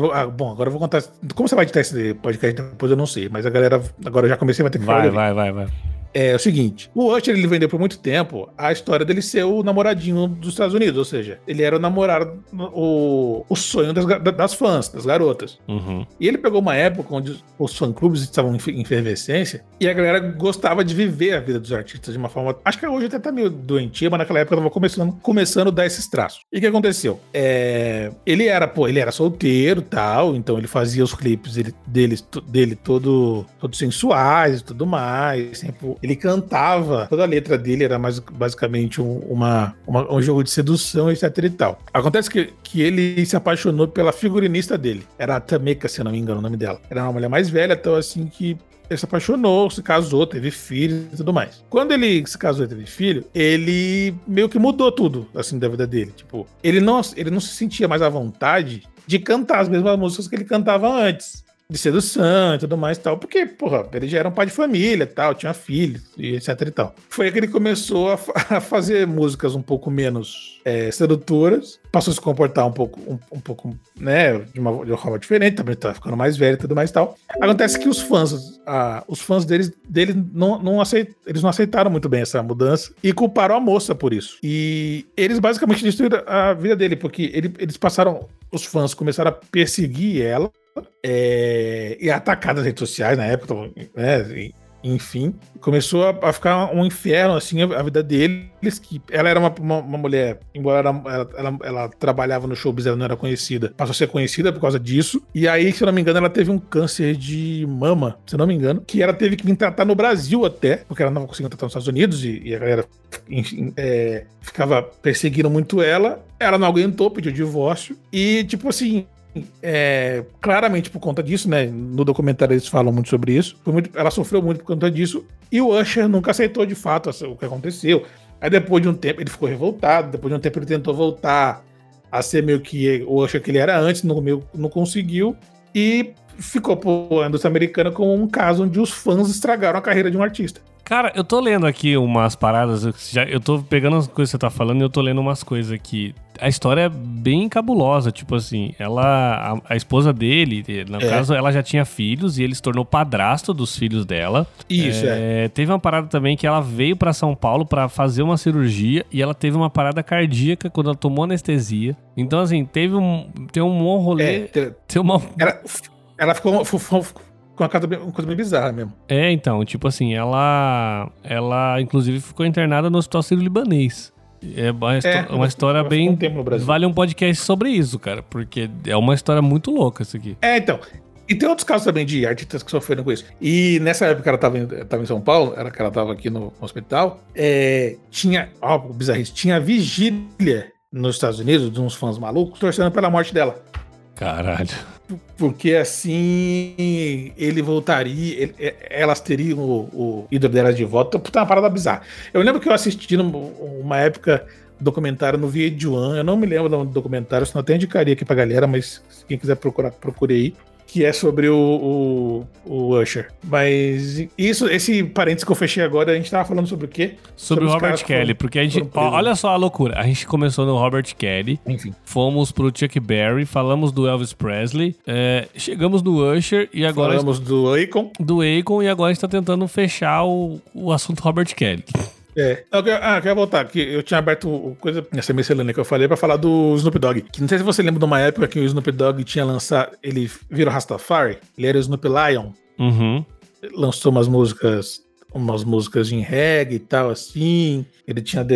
Vou- ah, bom, agora eu vou contar. Como você vai editar esse podcast depois, eu não sei. Mas a galera. Agora eu já comecei, vai ter que falar. Vai, vai, vai, vai. É o seguinte, o Usher ele vendeu por muito tempo a história dele ser o namoradinho dos Estados Unidos, ou seja, ele era o namorado, o, o sonho das, das fãs, das garotas. Uhum. E ele pegou uma época onde os fã-clubes estavam em fe- em efervescência e a galera gostava de viver a vida dos artistas de uma forma. Acho que hoje até tá meio doentia, mas naquela época tava começando, começando a dar esses traços. E o que aconteceu? É, ele era, pô, ele era solteiro e tal, então ele fazia os clipes dele, dele, dele todo, todos sensuais e tudo mais. Sempre, ele cantava, toda a letra dele era mais basicamente um, uma, uma- um jogo de sedução, etc e tal. Acontece que, que ele se apaixonou pela figurinista dele. Era a Tameka, se eu não me engano o nome dela. Era uma mulher mais velha, então assim que ele se apaixonou, se casou, teve filho e tudo mais. Quando ele se casou e teve filho, ele meio que mudou tudo, assim, da vida dele. Tipo, ele não, ele não se sentia mais à vontade de cantar as mesmas músicas que ele cantava antes de sedução e tudo mais e tal, porque, porra, ele já era um pai de família tal, tinha filhos e etc e tal. Foi aí que ele começou a, a fazer músicas um pouco menos é, sedutoras, passou a se comportar um pouco, um, um pouco, né, de uma, de uma, forma diferente, também tá ficando mais velho e tudo mais e tal. Acontece que os fãs, a, os fãs deles, dele não, não aceit, eles não aceitaram muito bem essa mudança e culparam a moça por isso. E eles basicamente destruíram a vida dele, porque ele, eles passaram, os fãs começaram a perseguir ela, é, e atacar nas redes sociais na época, né? Enfim, começou a, a, ficar um inferno, assim, a, a, vida deles, que ela era uma, uma, uma mulher, embora ela, ela, ela, trabalhava no showbiz, ela não era conhecida, passou a ser conhecida por causa disso, e aí, se eu não me engano, ela teve um câncer de mama, se eu não me engano, que ela teve que vir tratar no Brasil até, porque ela não conseguia tratar nos Estados Unidos, e, e a galera enfim, é, ficava perseguindo muito ela, ela não aguentou, pediu divórcio, e, tipo assim, é, claramente por conta disso, né? No documentário eles falam muito sobre isso. Muito, ela sofreu muito por conta disso. E o Usher nunca aceitou de fato o que aconteceu. Aí depois de um tempo ele ficou revoltado. Depois de um tempo ele tentou voltar a ser meio que o Usher que ele era antes, não, meio, não conseguiu. E ficou por indústria americana como um caso onde os fãs estragaram a carreira de um artista. Cara, eu tô lendo aqui umas paradas, já, eu tô pegando as coisas que você tá falando e eu tô lendo umas coisas aqui. A história é bem cabulosa, tipo assim, ela, a, a esposa dele, no é. caso, ela já tinha filhos e ele se tornou padrasto dos filhos dela. Isso, é. é. Teve uma parada também que ela veio para São Paulo para fazer uma cirurgia e ela teve uma parada cardíaca quando ela tomou anestesia. Então, assim, teve um, tem um bom rolê. É, tem uma... Ela, ela ficou, uma uma coisa bem bizarra mesmo. É, então, tipo assim, ela. Ela, inclusive, ficou internada no hospital sírio-libanês. É uma, é, uma história bem. Um vale um podcast sobre isso, cara, porque é uma história muito louca isso aqui. É, então. E tem outros casos também de artistas que sofreram com isso. E nessa época ela estava em, tava em São Paulo, era que ela estava aqui no hospital, é, tinha, ó, bizarrice, tinha vigília nos Estados Unidos de uns fãs malucos torcendo pela morte dela. Caralho. Porque assim ele voltaria, ele, elas teriam o, o ídolo delas de volta. Puta, uma parada bizarra. Eu lembro que eu assisti numa época documentário no VH1, eu não me lembro do documentário, senão até indicaria aqui pra galera, mas quem quiser procurar, procure aí que é sobre o, o, o, Usher. Mas isso, esse parênteses que eu fechei agora, a gente tava falando sobre o quê? Sobre, sobre o Robert Kelly, porque a gente. Ó, olha só a loucura. A gente começou no Robert Kelly. Enfim. Fomos pro Chuck Berry, falamos do Elvis Presley, é, chegamos no Usher e agora. Falamos do Akon. Do Akon e agora a gente tá tentando fechar o, o assunto Robert Kelly. É. Eu quero, ah, eu quero voltar, que eu tinha aberto coisa nessa miscelânea que eu falei pra falar do Snoop Dogg. Que não sei se você lembra de uma época que o Snoop Dogg tinha lançado. Ele virou Rastafari, ele era o Snoop Lion. Uhum. Lançou umas músicas umas músicas em reggae e tal, assim. Ele tinha,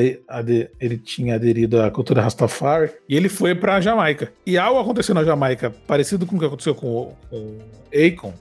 ele tinha aderido à cultura Rastafari. E ele foi pra Jamaica. E algo aconteceu na Jamaica, parecido com o que aconteceu com, com Akon,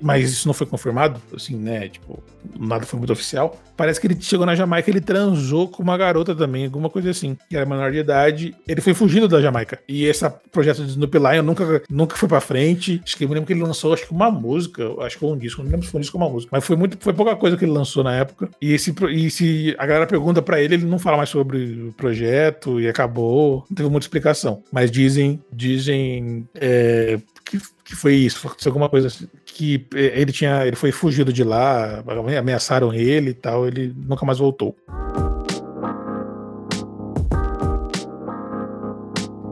mas isso não foi confirmado, assim, né? Tipo, nada foi muito oficial. Parece que ele chegou na Jamaica, ele transou com uma garota também, alguma coisa assim, que era menor de idade. Ele foi fugido da Jamaica. E esse projeto de Snoop Lion nunca, nunca foi pra frente. Acho que eu me lembro que ele lançou, acho que uma música, acho que um disco, não lembro se foi um disco ou uma música. Mas foi muito, foi pouca coisa que ele lançou na época. E, esse, e se a galera pergunta pra ele, ele não fala mais sobre o projeto e acabou. Não teve muita explicação. Mas dizem, dizem é, que, que foi isso, foi alguma coisa assim, que é, ele tinha, ele foi fugido de lá, ameaçaram ele e tal, ele nunca mais voltou.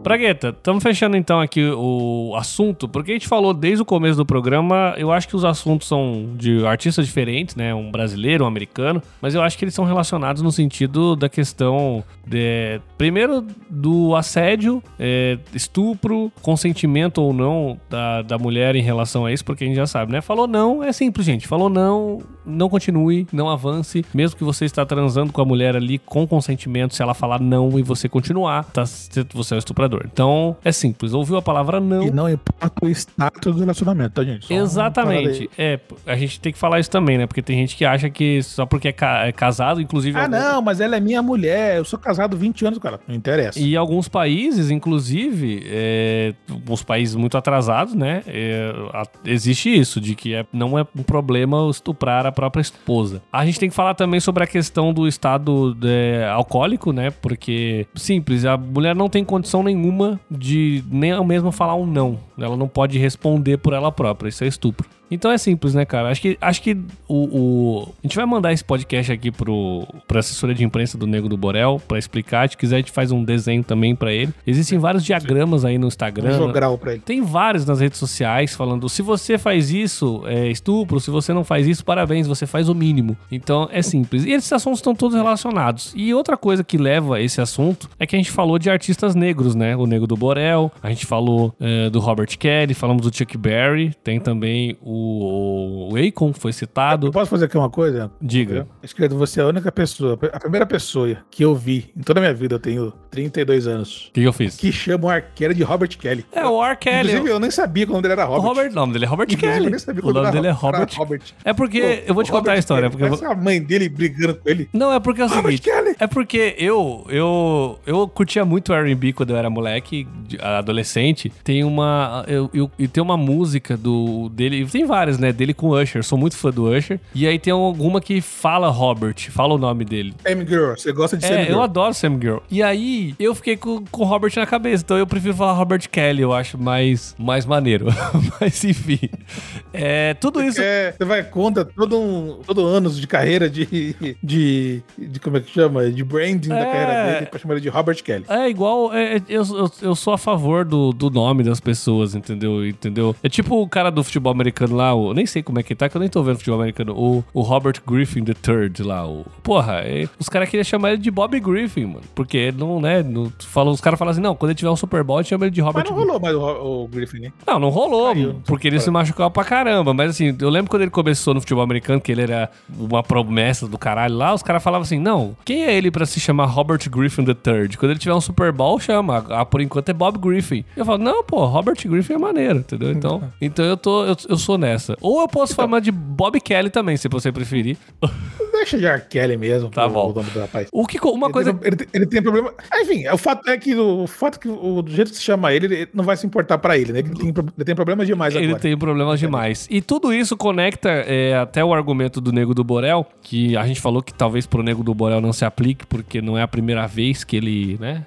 Pragueta, estamos fechando então aqui o assunto, porque a gente falou desde o começo do programa, eu acho que os assuntos são de artistas diferentes, né? Um brasileiro, um americano, mas eu acho que eles são relacionados no sentido da questão, de, primeiro, do assédio, é, estupro, consentimento ou não da, da mulher em relação a isso, porque a gente já sabe, né? Falou não, é simples, gente. Falou não, não continue, não avance, mesmo que você está transando com a mulher ali com consentimento, se ela falar não e você continuar, tá, você é um estuprador. Então, é simples. Ouviu a palavra não. E não importa o status do relacionamento, tá, gente? Só Exatamente. É, a gente tem que falar isso também, né? Porque tem gente que acha que só porque é, ca é casado, inclusive. Ah, alguns... não, mas ela é minha mulher. Eu sou casado 20 anos, cara. Não interessa. E alguns países, inclusive, é, uns países muito atrasados, né? É, existe isso, de que é, não é um problema estuprar a, própria esposa. A gente tem que falar também sobre a questão do estado é, alcoólico, né? Porque, simples, a mulher não tem condição nenhuma de nem mesmo falar um não. Ela não pode responder por ela própria. Isso é estupro. Então é simples, né, cara? Acho que, acho que o, o, A gente vai mandar esse podcast aqui pro, pra assessoria de imprensa do Nego do Borel pra explicar. Se quiser, a gente faz um desenho também pra ele. Existem vários diagramas aí no Instagram. Um jogral pra ele. Tem vários nas redes sociais falando: se você faz isso, é estupro. Se você não faz isso, parabéns, você faz o mínimo. Então é simples. E esses assuntos estão todos relacionados. E outra coisa que leva a esse assunto é que a gente falou de artistas negros, né? O Nego do Borel, a gente falou é, do Robert Kelly, falamos do Chuck Berry, tem também o o, o Akon foi citado. Eu posso fazer aqui uma coisa? Diga. Esquerdo, você é a única pessoa, a primeira pessoa que eu vi em toda a minha vida, eu tenho 32 anos. O que, que eu fiz? Que chama o arqueiro de Robert Kelly. É, o R. Kelly. Inclusive, eu nem sabia que o nome dele era Robert. O Robert, nome dele é Robert Kelly. Eu nem sabia o nome dele é Robert. Robert. É porque, Pô, eu vou te contar a história. Kelly, porque a mãe dele brigando com ele. Não, é porque é o Robert seguinte. Kelly. É porque eu, eu, eu curtia muito R&B quando eu era moleque, adolescente. Tem uma, eu, eu, eu tem uma música do dele, tem várias, né, dele com Usher. Sou muito fã do Usher. E aí tem alguma que fala Robert, fala o nome dele. Sam Girl, você gosta de é, Sam Girl? eu adoro Sam Girl. E aí eu fiquei com, com o Robert na cabeça, então eu prefiro falar Robert Kelly, eu acho mais, mais maneiro. Mas enfim. É, tudo isso. É, você vai conta todo, um, todo anos de carreira de, de, de. Como é que chama? De branding é, da carreira dele pra chamar ele de Robert Kelly. É igual. É, eu, eu, eu, sou a favor do, do nome das pessoas, entendeu? entendeu? É tipo o cara do futebol americano lá, eu nem sei como é que tá, que eu nem tô vendo futebol americano. O, o Robert Griffin III lá. O, porra, é, os caras queriam chamar ele de Bob Griffin, mano. Porque não, né? Não, falam, os caras falam assim: não, quando ele tiver um Super Bowl, chama ele de Robert Mas não rolou mais o, o Griffin, né? Não, não rolou, Caiu, porque ele se machucou pra caramba. Mas assim, eu lembro quando ele começou no futebol americano, que ele era uma promessa do caralho lá, os caras falavam assim: não, quem é ele pra se chamar Robert Griffin III? Quando ele tiver um Super Bowl, chama. Ah, por enquanto é Bob Griffin. Eu falo, não, pô, Robert Griffin é maneiro, entendeu? Então, então eu, tô, eu, eu sou nessa. Ou eu posso então, chamar de Bob Kelly também, se você preferir. Deixa de R. Kelly mesmo. Tá bom. O. O que, uma ele coisa. Tem, ele, ele, tem problema. Enfim, o fato é que o fato que o do jeito que se chama ele, ele não vai se importar pra ele, né? Ele tem, ele tem problemas demais ele agora. Ele tem problemas demais. E tudo isso conecta é, até o argumento do Nego do Borel, que a gente falou que talvez pro Nego do Borel não se aplique, porque não é a primeira vez que ele, né?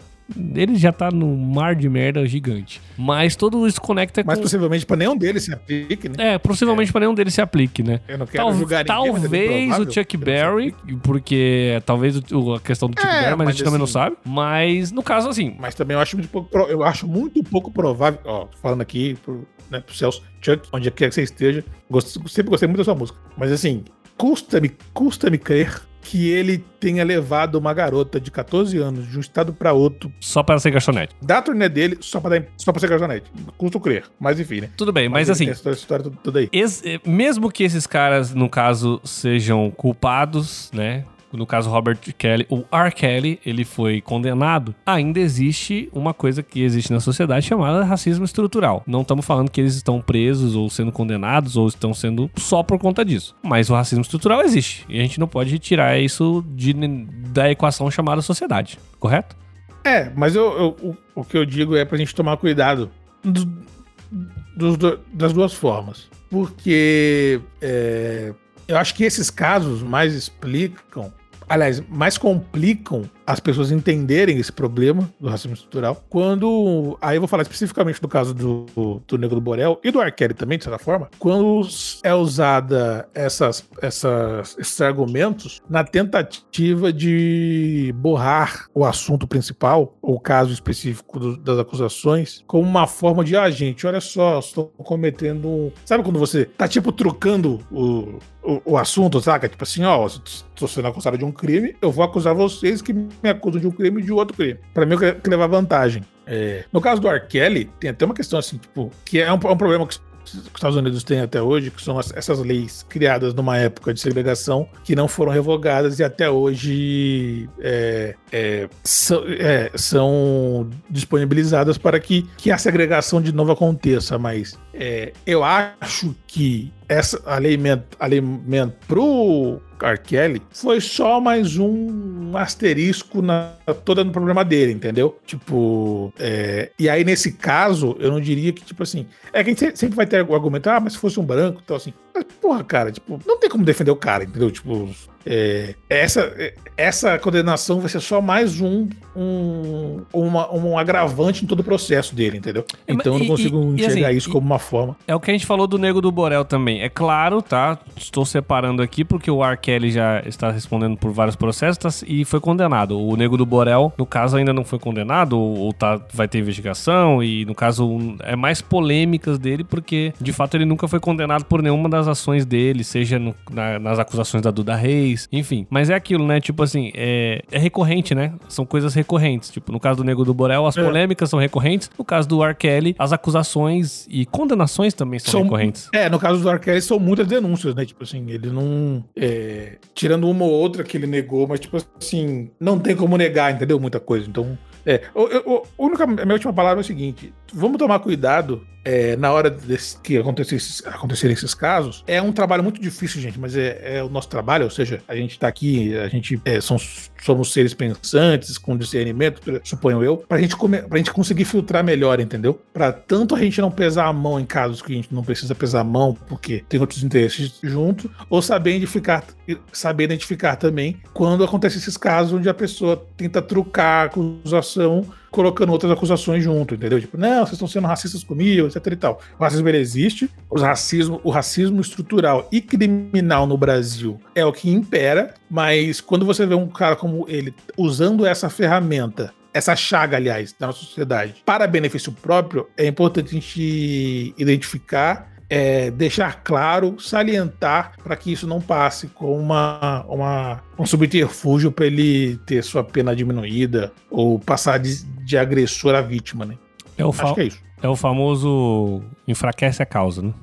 Ele já tá num mar de merda gigante. Mas tudo isso conecta Mas com... possivelmente pra nenhum deles se aplique, né? É, possivelmente é. pra nenhum deles se aplique, né? Eu não quero Tal, julgar ninguém, Talvez o Chuck Berry, porque talvez o, a questão do Chuck é, Berry, mas, mas, a gente assim, também não assim- sabe. Mas, no caso, assim... Mas também eu acho muito pouco, eu acho muito pouco provável, ó, falando aqui pro, né, pro Celso, Chuck, onde quer que você esteja, gosto, sempre gostei muito da sua música. Mas assim, custa-me, custa-me crer que ele tenha levado uma garota de 14 anos de um estado para outro. Só para ser garçonete. Da turnê dele, só para só ser garçonete. Custo crer. Mas enfim, né? Tudo bem, mas, mas assim. Essa história toda aí. Eh, mesmo que esses caras, no caso, sejam culpados, né? No caso Robert Kelly, o R. Kelly, ele foi condenado, ainda existe uma coisa que existe na sociedade chamada racismo estrutural. Não estamos falando que eles estão presos ou sendo condenados ou estão sendo só por conta disso. Mas o racismo estrutural existe. E a gente não pode tirar isso de, da equação chamada sociedade, correto? É, mas eu, eu, o, o que eu digo é pra gente tomar cuidado do, do, das duas formas. Porque é, eu acho que esses casos mais explicam aliás, mais complicam as pessoas entenderem esse problema do racismo estrutural quando. Aí eu vou falar especificamente do caso do, do Negro do Borel e do Arqueri também, de certa forma, quando é usada essas, essas, esses argumentos na tentativa de borrar o assunto principal, ou o caso específico do, das acusações, como uma forma de, ah, gente, olha só, estou cometendo. Sabe quando você tá tipo trocando o, o, o assunto, saca? Tipo assim, ó, estou sendo acusado de um crime, eu vou acusar vocês que me acusam de um crime e de outro crime. Para mim, eu quero levar vantagem. É, no caso do R. Kelly, tem até uma questão assim, tipo, que é um, é um problema que que os Estados Unidos têm até hoje, que são essas leis criadas numa época de segregação que não foram revogadas e até hoje é, é, são, é, são, disponibilizadas para que, que a segregação de novo aconteça. Mas é, eu acho que essa alimento, alimento pro R. Kelly foi só mais um asterisco na, toda no problema dele, entendeu? Tipo, é, e aí nesse caso, eu não diria que, tipo assim, é que a gente sempre vai ter o argumento, ah, mas se fosse um branco, então assim, Mas, porra, cara, tipo, não tem como defender o cara, entendeu? Tipo, é, essa, essa condenação vai ser só mais um, um, uma, um agravante em todo o processo dele, entendeu? É, Então eu não e- consigo e- e enxergar assim, isso como uma forma. É o que a gente falou do Nego do Borel também. É claro, tá? Estou separando aqui porque o R. Kelly já está respondendo por vários processos e foi condenado. O Nego do Borel, no caso, ainda não foi condenado ou, tá, vai ter investigação e, no caso, é mais polêmicas dele porque, de fato, ele nunca foi condenado por nenhuma das ações dele, seja no- na- nas acusações da Duda Reis, enfim. Mas é aquilo, né? Tipo assim, é, é recorrente, né? São coisas recorrentes. Tipo, no caso do Nego do Borel, as É. polêmicas são recorrentes. No caso do R. Kelly, as acusações e condenações também são, recorrentes. É, no caso do Arquette são muitas denúncias, né? Tipo assim, ele não. é, tirando uma ou outra que ele negou, mas, tipo assim, não tem como negar, entendeu? Muita coisa. Então. É, o, o- a única, a minha última palavra é o seguinte: vamos tomar cuidado é, na hora desse- que acontecerem esses casos. É um trabalho muito difícil, gente, mas é, é o nosso trabalho, ou seja, a gente tá aqui, a gente é, somos seres pensantes, com discernimento, suponho eu, pra gente, come, pra gente conseguir filtrar melhor, entendeu? Pra tanto a gente não pesar a mão em casos que a gente não precisa pesar a mão, porque tem outros interesses junto, ou saber identificar, saber identificar também quando acontecem esses casos onde a pessoa tenta trucar a acusação colocando outras acusações junto, entendeu? Tipo, não, vocês estão sendo racistas comigo, etc e tal. O racismo ele existe, o racismo, o racismo estrutural e criminal no Brasil é o que impera, mas quando você vê um cara como ele usando essa ferramenta essa chaga, aliás, da nossa sociedade, para benefício próprio, é importante a gente identificar, é, deixar claro, salientar para que isso não passe como uma, uma, um subterfúgio para ele ter sua pena diminuída ou passar de, de agressor a vítima, né? É o, Acho que é isso. é o famoso enfraquece a causa, né?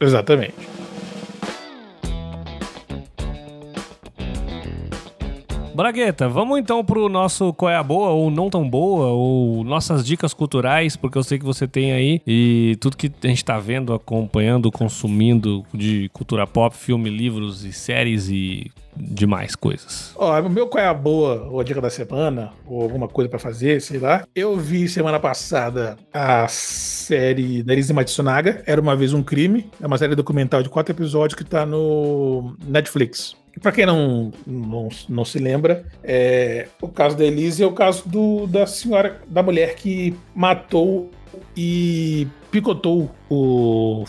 Exatamente. Bragueta, vamos então pro nosso qual é a boa ou não tão boa, ou nossas dicas culturais, porque eu sei que você tem aí e tudo que a gente tá vendo, acompanhando, consumindo de cultura pop, filme, livros e séries e demais coisas. Ó, o meu qual é a boa, ou a dica da semana, ou alguma coisa pra fazer, sei lá. Eu vi semana passada a série da Elise Matsunaga, Era Uma Vez um Crime. É uma série documental de quatro episódios que tá no Netflix. Pra quem não, não, não se lembra, é, o caso da Elise é o caso do, da senhora, da mulher que matou e picotou o,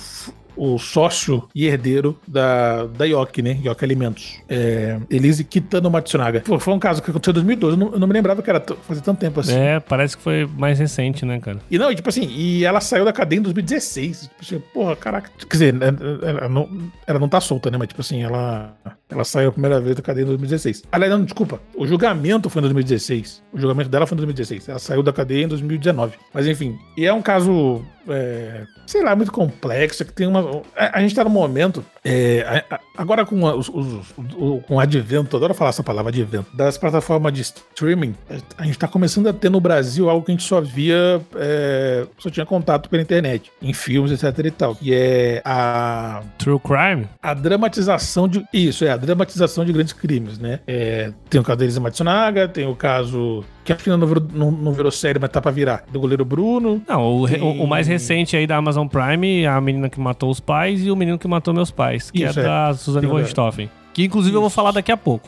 o sócio e herdeiro da, da Yoki, né? Yoki Alimentos. É, Elise Kitano Matsunaga. Pô, foi um caso que aconteceu em 2012. Eu não, eu não me lembrava que era fazia tanto tempo assim. É, parece que foi mais recente, né, cara? E não, e, tipo assim, e ela saiu da cadeia em 2016. Tipo assim, porra, caraca. Quer dizer, ela não, ela não tá solta, né? Mas, tipo assim, ela, ela saiu a primeira vez da cadeia em 2016. Aliás, não, desculpa. O julgamento foi em 2016. O julgamento dela foi em 2016. Ela saiu da cadeia em 2019. Mas, enfim. E é um caso, é, sei lá, muito complexo. Que tem uma. A, a gente tá num momento. é, a- a- agora com a- os, os- o- com o advento, adoro falar essa palavra advento, das plataformas de streaming, a gente tá começando a ter no Brasil algo que a gente só via, é, só tinha contato pela internet, em filmes, etc e tal, que é a, True Crime? a dramatização de. Isso, é, a dramatização de grandes crimes, né? É, tem o caso da Elisa Matsunaga, tem o caso. Que acho que não virou, não, não virou série, mas tá pra virar. Do goleiro Bruno. Não, o, re- o- o mais Tem- recente aí da Amazon Prime, a menina que matou os pais e o menino que matou meus pais, que Isso, é, é. da Suzane von é. Richthofen. Que inclusive eu vou falar daqui a pouco.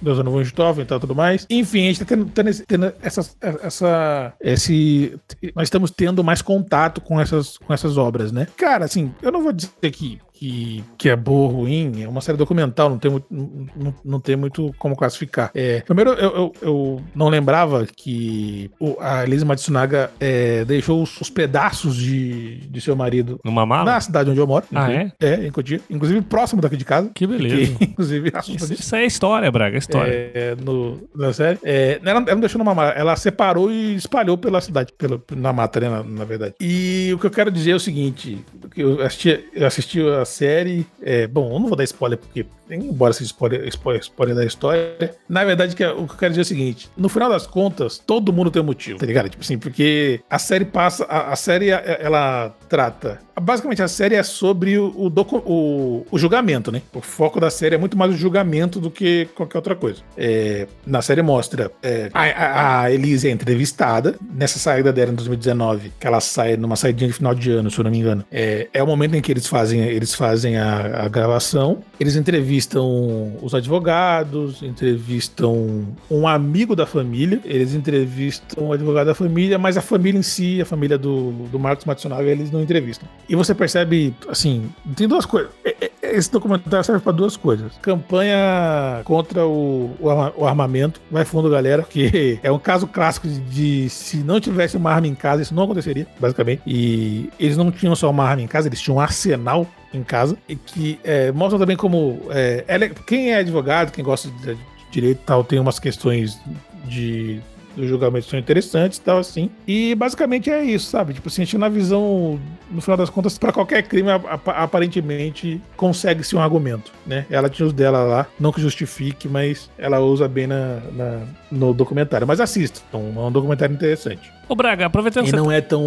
Deus não Stoffen e tal, tudo mais. Enfim, a gente tá tendo, tendo, tendo essas, essa, esse, nós estamos tendo mais contato com essas, com essas obras, né? Cara, assim, eu não vou dizer que, que, que é boa ou ruim, é uma série documental, não tem muito, não, não tem muito como classificar. É, primeiro, eu, eu, eu não lembrava que o- a Elise Matsunaga é, deixou os, os pedaços de, de seu marido Numa mala? na cidade onde eu moro. Ah, inclusive. é? em Cotia. Inclusive próximo daqui de casa. Que beleza. Que, inclusive, Isso, isso é história, Braga, é história. É, no, na série. É, ela, ela não deixou numa mata, ela separou e espalhou pela cidade, pela, na mata, né, na, na verdade. E o que eu quero dizer é o seguinte: que eu assisti, eu assisti a série. é, bom, eu não vou dar spoiler porque embora seja spoiler, spoiler, spoiler da história. Na verdade, que, é, o que eu quero dizer é o seguinte: no final das contas, todo mundo tem um motivo, tá ligado? Tipo assim, porque a série passa. A, a série, ela trata Basicamente, a série é sobre o, o, o, o, julgamento, né? O foco da série é muito mais o julgamento do que qualquer outra coisa. É, na série mostra é, a, a, Elise é entrevistada nessa saída dela em 2019, que ela sai numa saída de final de ano, se eu não me engano. É, é o momento em que eles fazem, eles fazem a, a gravação, eles entrevistam os advogados, entrevistam um amigo da família, eles entrevistam o advogado da família, mas a família em si, a família do, do Marcos Matsunaga, eles não entrevistam. E você percebe, assim, tem duas coisas. É, é, esse documentário serve para duas coisas. Campanha contra o, o, armamento. Vai fundo, galera, que é um caso clássico de, de, se não tivesse uma arma em casa, isso não aconteceria, basicamente. E eles não tinham só uma arma em casa, eles tinham um arsenal em casa. E que é, mostra também como. É, quem é advogado, quem gosta de direito e tal, tem umas questões de dos julgamentos são interessantes e tal, assim. E basicamente é isso, sabe? Tipo assim, a gente na visão, no final das contas, para qualquer crime, aparentemente consegue-se um argumento, né? Ela tinha os dela lá, não que justifique, mas ela usa bem na, na no documentário. Mas assista, é um documentário interessante. Ô Braga, aproveitando E não é tão,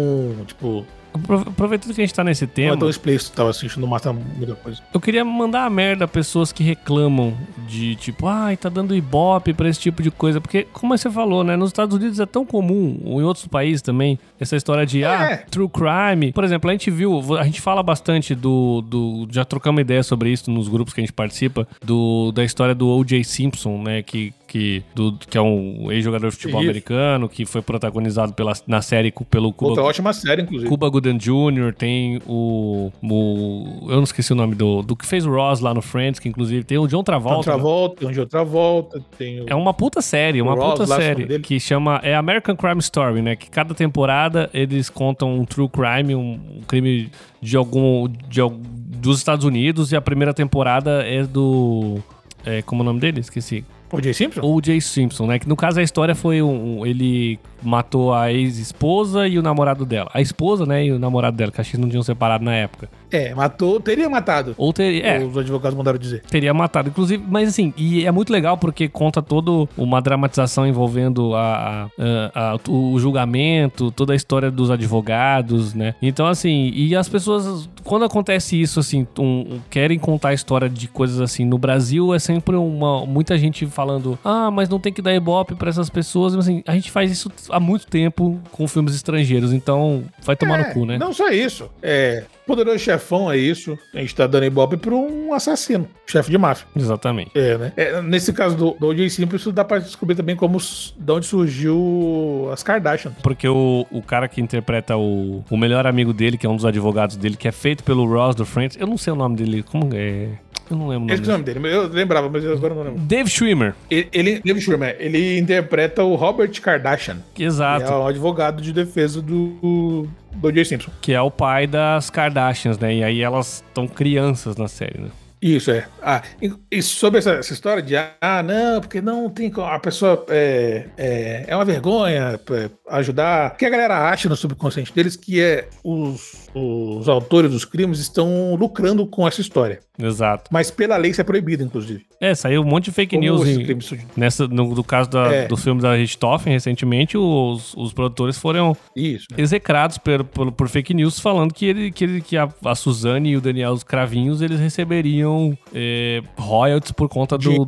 tipo, Aproveitando que a gente tá nesse tema. Não é tão explícito, tava assim, não mata muita coisa. Eu queria mandar a merda a pessoas que reclamam de tipo, ai, tá dando ibope pra esse tipo de coisa. Porque, como você falou, né? Nos Estados Unidos é tão comum, ou em outros países também, essa história de, ah, é. ah, true crime. Por exemplo, a gente viu, a gente fala bastante do. do já trocamos ideia sobre isso nos grupos que a gente participa, do, da história do O.J. Simpson, né? Que que, do, que é um ex-jogador de futebol Isso. americano, que foi protagonizado pela, na série pelo Cuba. Outra ótima série, inclusive. Cuba Gooden Jr., tem o, o. Eu não esqueci o nome do. Do que fez o Ross lá no Friends, que inclusive tem o John Travolta. John Travolta, né? tem o John Travolta, tem o... É uma puta série, uma Ross, puta série. Que chama. É American Crime Story, né? Que cada temporada eles contam um true crime, um, um crime de algum. De, dos Estados Unidos, e a primeira temporada é do. É, como é o nome dele? Esqueci. O Jay Simpson? O Jay Simpson, né? Que no caso a história foi um. um ele matou a ex-esposa e o namorado dela. A esposa, né? E o namorado dela, que acho que não tinham separado na época. É, matou, teria matado. Ou teria. É, os advogados mandaram dizer. Teria matado. Inclusive, mas assim, e é muito legal porque conta todo uma dramatização envolvendo a, a, a, o julgamento, toda a história dos advogados, né? Então, assim, e as pessoas, quando acontece isso, assim, um, querem contar a história de coisas assim. No Brasil é sempre uma. Muita gente falando, ah, mas não tem que dar ibope pra essas pessoas. Mas assim, a gente faz isso há muito tempo com filmes estrangeiros, então vai tomar é, no cu, né? Não só isso. É, Poderoso Chefão é isso. A gente tá dando ibope pra um assassino, chefe de máfia. Exatamente. É, né? É, nesse caso do, do O.J. Simpson, isso dá pra descobrir também como de onde surgiu as Kardashians. Porque o, o cara que interpreta o, o melhor amigo dele, que é um dos advogados dele, que é feito pelo Ross do Friends, eu não sei o nome dele, como é... Eu não lembro o nome, nome dele. Eu lembrava, mas agora não lembro. Dave Schwimmer. Ele, ele, Dave Schwimmer, ele interpreta o Robert Kardashian. Exato. Que é o advogado de defesa do, do Jay Simpson. Que é o pai das Kardashians, né? E aí elas estão crianças na série, né? Isso, é. Ah, e sobre essa, essa, história de, ah, não, porque não tem. A pessoa é, é, é uma vergonha é, ajudar. que a galera acha no subconsciente deles que é os, os autores dos crimes estão lucrando com essa história. Exato. Mas pela lei isso é proibido, inclusive. É, saiu um monte de fake Como news. Em, nessa, no, no caso da, é. do filme da Richthofen, recentemente, os, os produtores foram isso, né? execrados por, por, por, fake news falando que, ele, que, ele, que a, a Suzane e o Daniel os Cravinhos eles receberiam é, royalties por conta do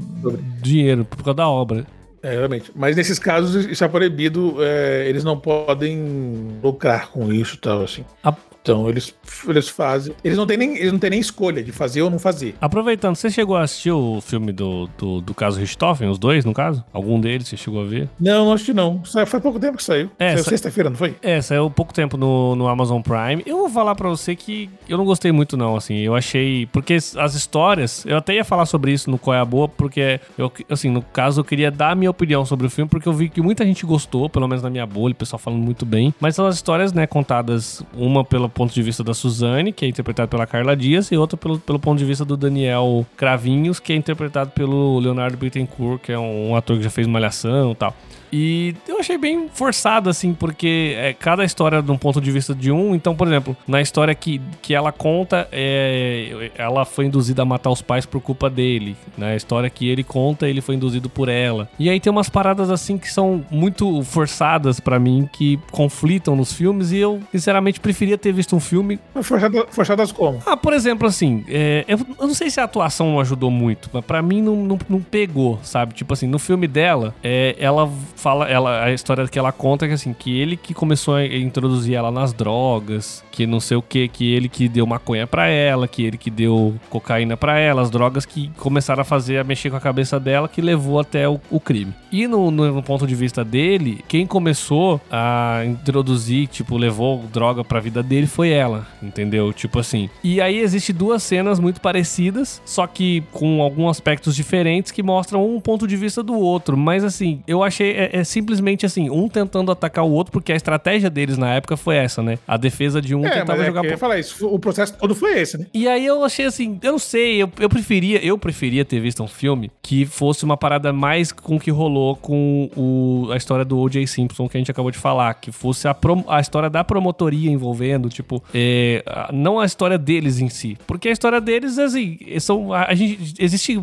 dinheiro, por causa da obra. É, realmente. Mas nesses casos isso é proibido, é, eles não podem lucrar com isso e tal, assim. A, então eles, eles fazem. Eles não, têm nem, eles não têm nem escolha de fazer ou não fazer. Aproveitando, você chegou a assistir o filme do, do, do caso Richthofen, os dois, no caso? Algum deles você chegou a ver? Não, não assisti não. Foi pouco tempo que saiu. É, saiu sa... sexta-feira, não foi? É, saiu pouco tempo no, no Amazon Prime. Eu vou falar pra você que eu não gostei muito, não, assim. Eu achei. Porque as histórias. Eu até ia falar sobre isso no Qual é a Boa, porque eu, assim, no caso, eu queria dar a minha opinião sobre o filme, porque eu vi que muita gente gostou, pelo menos na minha bolha, o pessoal falando muito bem. Mas são as histórias, né, contadas uma pelo ponto de vista da Suzane, que é interpretado pela Carla Dias, e outra pelo, pelo ponto de vista do Daniel Cravinhos, que é interpretado pelo Leonardo Bittencourt, que é um, um ator que já fez Malhação e tal. E eu achei bem forçado, assim, porque é cada história de um ponto de vista de um. Então, por exemplo, na história que, que ela conta, é, ela foi induzida a matar os pais por culpa dele. Na história que ele conta, ele foi induzido por ela. E aí tem umas paradas assim que são muito forçadas para mim, que conflitam nos filmes, e eu, sinceramente, preferia ter visto um filme. Forçadas, forçadas como? Ah, por exemplo, assim, é, eu, eu, não sei se a atuação ajudou muito, mas pra mim não, não, não pegou, sabe? Tipo assim, no filme dela, é, ela fala, ela, a história que ela conta é que assim, que ele que começou a introduzir ela nas drogas, que não sei o que, que ele que deu maconha pra ela, que ele que deu cocaína pra ela, as drogas que começaram a fazer, a mexer com a cabeça dela, que levou até o, o crime. E no, no, no, ponto de vista dele, quem começou a introduzir, tipo, levou droga pra vida dele foi ela, entendeu? Tipo assim. E aí existe duas cenas muito parecidas, só que com alguns aspectos diferentes que mostram um ponto de vista do outro. Mas assim, eu achei é, é simplesmente assim, um tentando atacar o outro, porque a estratégia deles na época foi essa, né? A defesa de um é, tentava é jogar. Eu falar isso, o processo todo foi esse, né? E aí eu achei assim, eu não sei, eu, eu preferia, eu preferia ter visto um filme que fosse uma parada mais com o que rolou com o, a história do O.J. Simpson que a gente acabou de falar, que fosse a, prom, a história da promotoria envolvendo, tipo, é, não a história deles em si, porque a história deles, assim, são, a, a gente, existe,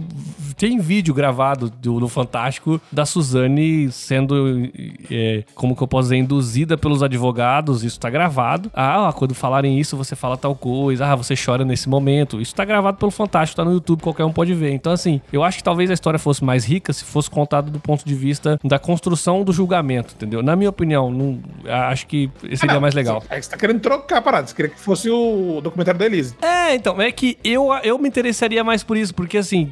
tem vídeo gravado do, no Fantástico da Suzane sendo, é, como que eu posso dizer, induzida pelos advogados, isso tá gravado. Ah, quando falarem isso, você fala tal coisa, ah, você chora nesse momento. Isso tá gravado pelo Fantástico, tá no YouTube, qualquer um pode ver. Então, assim, eu acho que talvez a história fosse mais rica se fosse contada do ponto de vista da construção do julgamento, entendeu? Na minha opinião, não, acho que seria ah, mais legal. É que você tá querendo trocar a parada, você queria que fosse o documentário da Elise. É, então, é que eu, eu me interessaria mais por isso, porque assim,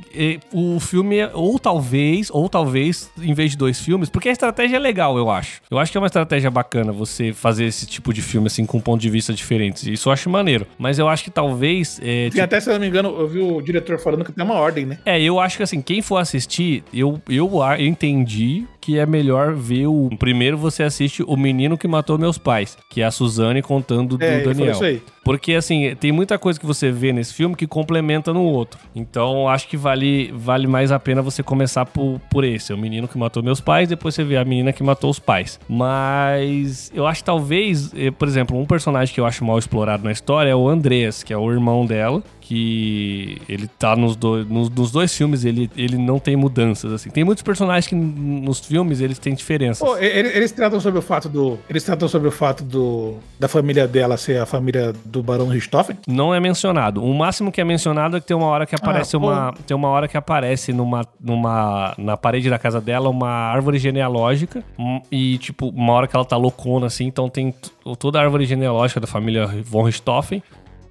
o filme, é, ou talvez, ou talvez, em vez de dois filmes, porque a estratégia é legal, eu acho. Eu acho que é uma estratégia bacana você fazer esse tipo de filme, assim, com ponto de vista diferentes. Isso eu acho maneiro. Mas eu acho que talvez. É, tipo... até, se eu não me engano, eu vi o diretor falando que tem uma ordem, né? É, eu acho que assim, quem for assistir, eu, eu, eu entendi que é melhor ver o. Primeiro você assiste O Menino que Matou Meus Pais, que é a Suzane contando do é, Daniel. Isso aí. Porque, assim, tem muita coisa que você vê nesse filme que complementa no outro. Então, acho que vale, vale mais a pena você começar por, por esse. O menino que matou meus pais, depois você vê a menina que matou os pais. Mas eu acho que talvez, eh, por exemplo, um personagem que eu acho mal explorado na história é o Andreas, que é o irmão dela, que ele tá nos, dois nos, nos, dois filmes, ele, ele não tem mudanças, assim. Tem muitos personagens que nos filmes eles têm diferenças. Oh, eles, eles, tratam sobre o fato do... Eles tratam sobre o fato do... Da família dela ser a família do Barão Richthofen? Não é mencionado. O máximo que é mencionado é que tem uma hora que aparece ah, uma... Tem uma hora que aparece numa, numa... Na parede da casa dela uma árvore genealógica hum, e, tipo, uma hora que ela tá loucona, assim, então tem toda a árvore genealógica da família von Richthofen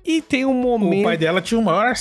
e tem um momento. O pai dela tinha o maior.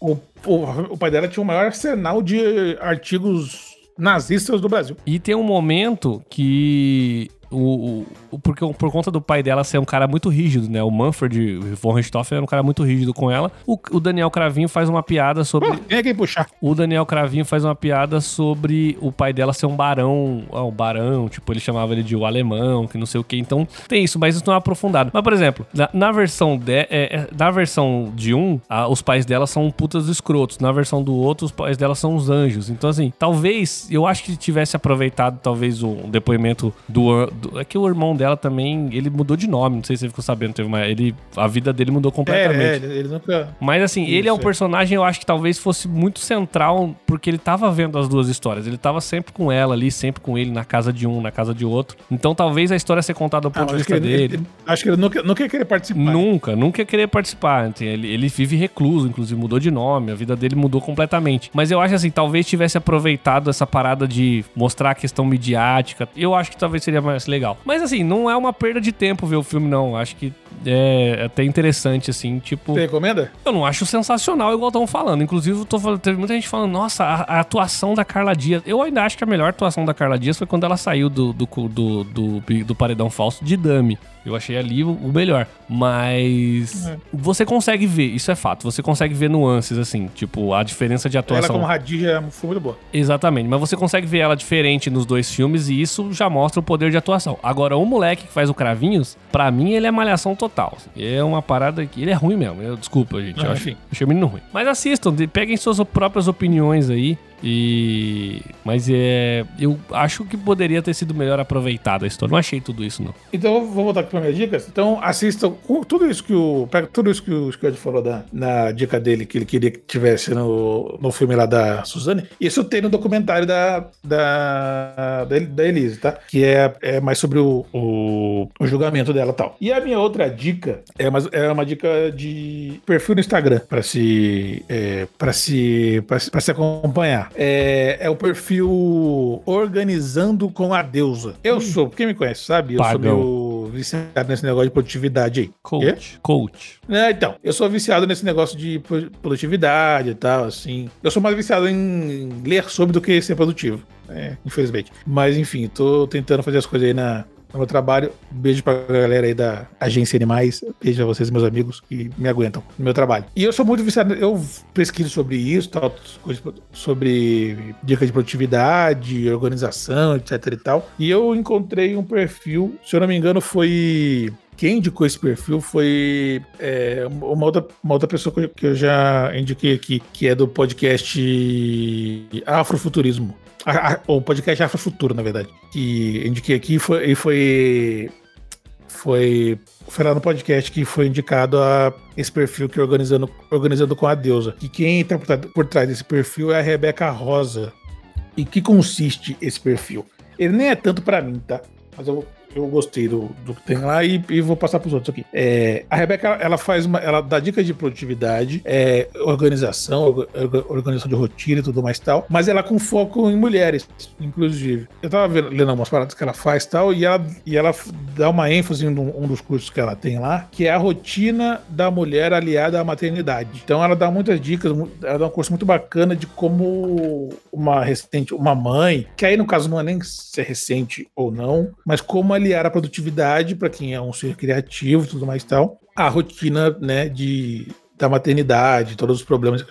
O, o, o pai dela tinha o maior arsenal de artigos nazistas do Brasil. E tem um momento que o, o, porque por conta do pai dela ser um cara muito rígido, né? O Manfred von Richthofen era um cara muito rígido com ela. O, o Daniel Cravinho faz uma piada sobre. É quem puxar? O Daniel Cravinho faz uma piada sobre o pai dela ser um barão. Ah, um barão, tipo, ele chamava ele de o alemão, que não sei o que. Então tem isso, mas isso não é aprofundado. Mas, por exemplo, na, na versão de, é, é, na versão de um, a, os pais dela são putas escrotos. Na versão do outro, os pais dela são os anjos. Então, assim, talvez, eu acho que tivesse aproveitado, talvez, o um depoimento do, do, é que o irmão dela também, ele mudou de nome, não sei se você ficou sabendo, teve uma, ele, a vida dele mudou completamente. É, é ele, ele nunca... Mas assim, Isso, ele é um é. personagem, eu acho que talvez fosse muito central, porque ele tava vendo as duas histórias, ele tava sempre com ela ali, sempre com ele, na casa de um, na casa de outro. Então talvez a história ser contada do ponto ah, de vista dele. Ele, acho que ele nunca, nunca ia querer participar. Nunca, nunca ia querer participar. Ele, ele vive recluso, inclusive mudou de nome, a vida dele mudou completamente. Mas eu acho assim, talvez tivesse aproveitado essa parada de mostrar a questão midiática. Eu acho que talvez seria mais legal. Mas assim, não é uma perda de tempo ver o filme, não. Acho que é até interessante, assim, tipo. Você recomenda? Eu não acho sensacional, igual estão falando. Inclusive, tô falando, teve muita gente falando, nossa, a, a, atuação da Carla Dias. Eu ainda acho que a melhor atuação da Carla Dias foi quando ela saiu do, do, do, do, do paredão falso de Dami. Eu achei ali o, o melhor. Mas é. você consegue ver, isso é fato. Você consegue ver nuances, assim, tipo, a diferença de atuação. Ela como Radija foi muito boa. Exatamente. Mas você consegue ver ela diferente nos dois filmes e isso já mostra o poder de atuação. Agora, o moleque que faz o Cravinhos, pra mim, ele é malhação total. Assim. É uma parada que. Ele é ruim mesmo. Eu, desculpa, gente. Eu acho, achei o menino ruim. Mas assistam, peguem suas próprias opiniões aí. E. Mas é. Eu acho que poderia ter sido melhor aproveitado a história. Não achei tudo isso, não. Então vou voltar aqui para minhas dicas. Então assistam tudo isso que o. Pega tudo isso que o Scott falou da, na dica dele, que ele queria que tivesse no, no filme lá da Suzane. Isso tem no documentário da, da, da, da Elise, tá? Que é, é mais sobre o, o, o julgamento dela tal. E a minha outra dica é uma, é uma dica de perfil no Instagram para se, é, para se, pra, se acompanhar. É, é o perfil Organizando com a Deusa. Eu sou, quem me conhece sabe, eu Pagão. sou meio viciado nesse negócio de produtividade aí. Coach. É? Coach. É, então, eu sou viciado nesse negócio de produtividade e tal, assim. Eu sou mais viciado em ler sobre do que ser produtivo. É, infelizmente. Mas enfim, tô tentando fazer as coisas aí na, no meu trabalho. Beijo pra galera aí da Agência Animais. Beijo a vocês, meus amigos, que me aguentam no meu trabalho. E eu sou muito viciado, eu pesquiso sobre isso, tal, sobre dicas de produtividade, organização, etc e tal. E eu encontrei um perfil, se eu não me engano, foi quem indicou esse perfil foi é, uma, outra, uma outra pessoa que eu já indiquei aqui, que é do podcast Afrofuturismo o podcast Afrofuturo, na verdade, que indiquei aqui foi, foi, foi, foi lá no podcast que foi indicado a esse perfil que organizando, organizando com a deusa. E quem está por, por trás desse perfil é a Rebeca Rosa. E que consiste esse perfil? Ele nem é tanto para mim, tá? Mas eu vou eu gostei do, do que tem lá e, e vou passar para os outros aqui. É, a Rebeca, ela faz uma, ela dá dicas de produtividade, é, organização, organização de rotina e tudo mais tal, mas ela com foco em mulheres, inclusive. Eu tava vendo, lendo algumas paradas que ela faz tal, e ela, e ela dá uma ênfase em um, um dos cursos que ela tem lá, que é a rotina da mulher aliada à maternidade. Então ela dá muitas dicas, ela dá um curso muito bacana de como uma recente, uma mãe, que aí no caso não é nem ser recente ou não, mas como ela aliar a produtividade para quem é um ser criativo e tudo mais e tal, a rotina, né, de da maternidade, todos os problemas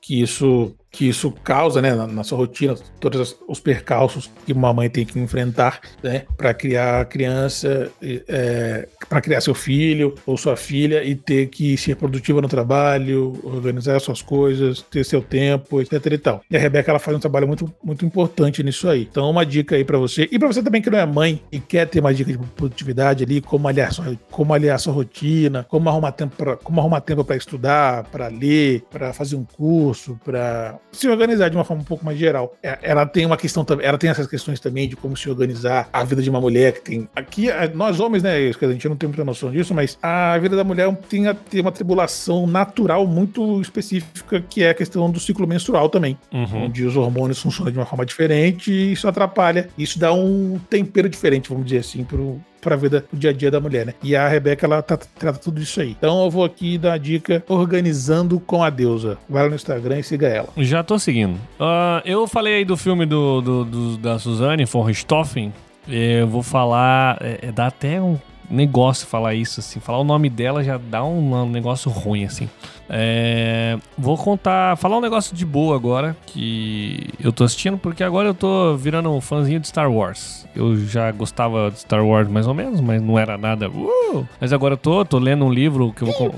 que isso que isso causa, né, na, na sua rotina, todos os percalços que uma mãe tem que enfrentar, né, para criar a criança, é, para criar seu filho ou sua filha e ter que ser produtiva no trabalho, organizar suas coisas, ter seu tempo, etc e tal. E a Rebeca ela faz um trabalho muito, muito importante nisso aí. Então, uma dica aí para você e para você também que não é mãe e quer ter uma dica de produtividade ali, como aliar sua, como aliar sua rotina, como arrumar tempo para como arrumar tempo para estudar, para ler, para fazer um curso, para se organizar de uma forma um pouco mais geral. É, ela tem uma questão também, ela tem essas questões também de como se organizar a vida de uma mulher que tem. Aqui, nós homens, né? A gente não tem muita noção disso, mas a vida da mulher tem, tem uma tribulação natural muito específica, que é a questão do ciclo menstrual também. Uhum. Onde os hormônios funcionam de uma forma diferente e isso atrapalha. Isso dá um tempero diferente, vamos dizer assim, pro, para a vida, o dia a dia da mulher, né? E a Rebeca, ela tá, trata tudo isso aí. Então eu vou aqui dar a dica Organizando com a Deusa. Vai lá no Instagram e siga ela. Já tô seguindo. Uh, eu falei aí do filme do, do, do da Suzane, von Richthofen. Eu vou falar. É, é, dá até um negócio falar isso, assim. Falar o nome dela já dá um, negócio ruim, assim. É, vou contar, falar um negócio de boa agora que eu tô assistindo, porque agora eu tô virando um fãzinho de Star Wars. Eu já gostava de Star Wars mais ou menos, mas não era nada. Uh! Mas agora eu tô, tô lendo um livro que eu vou.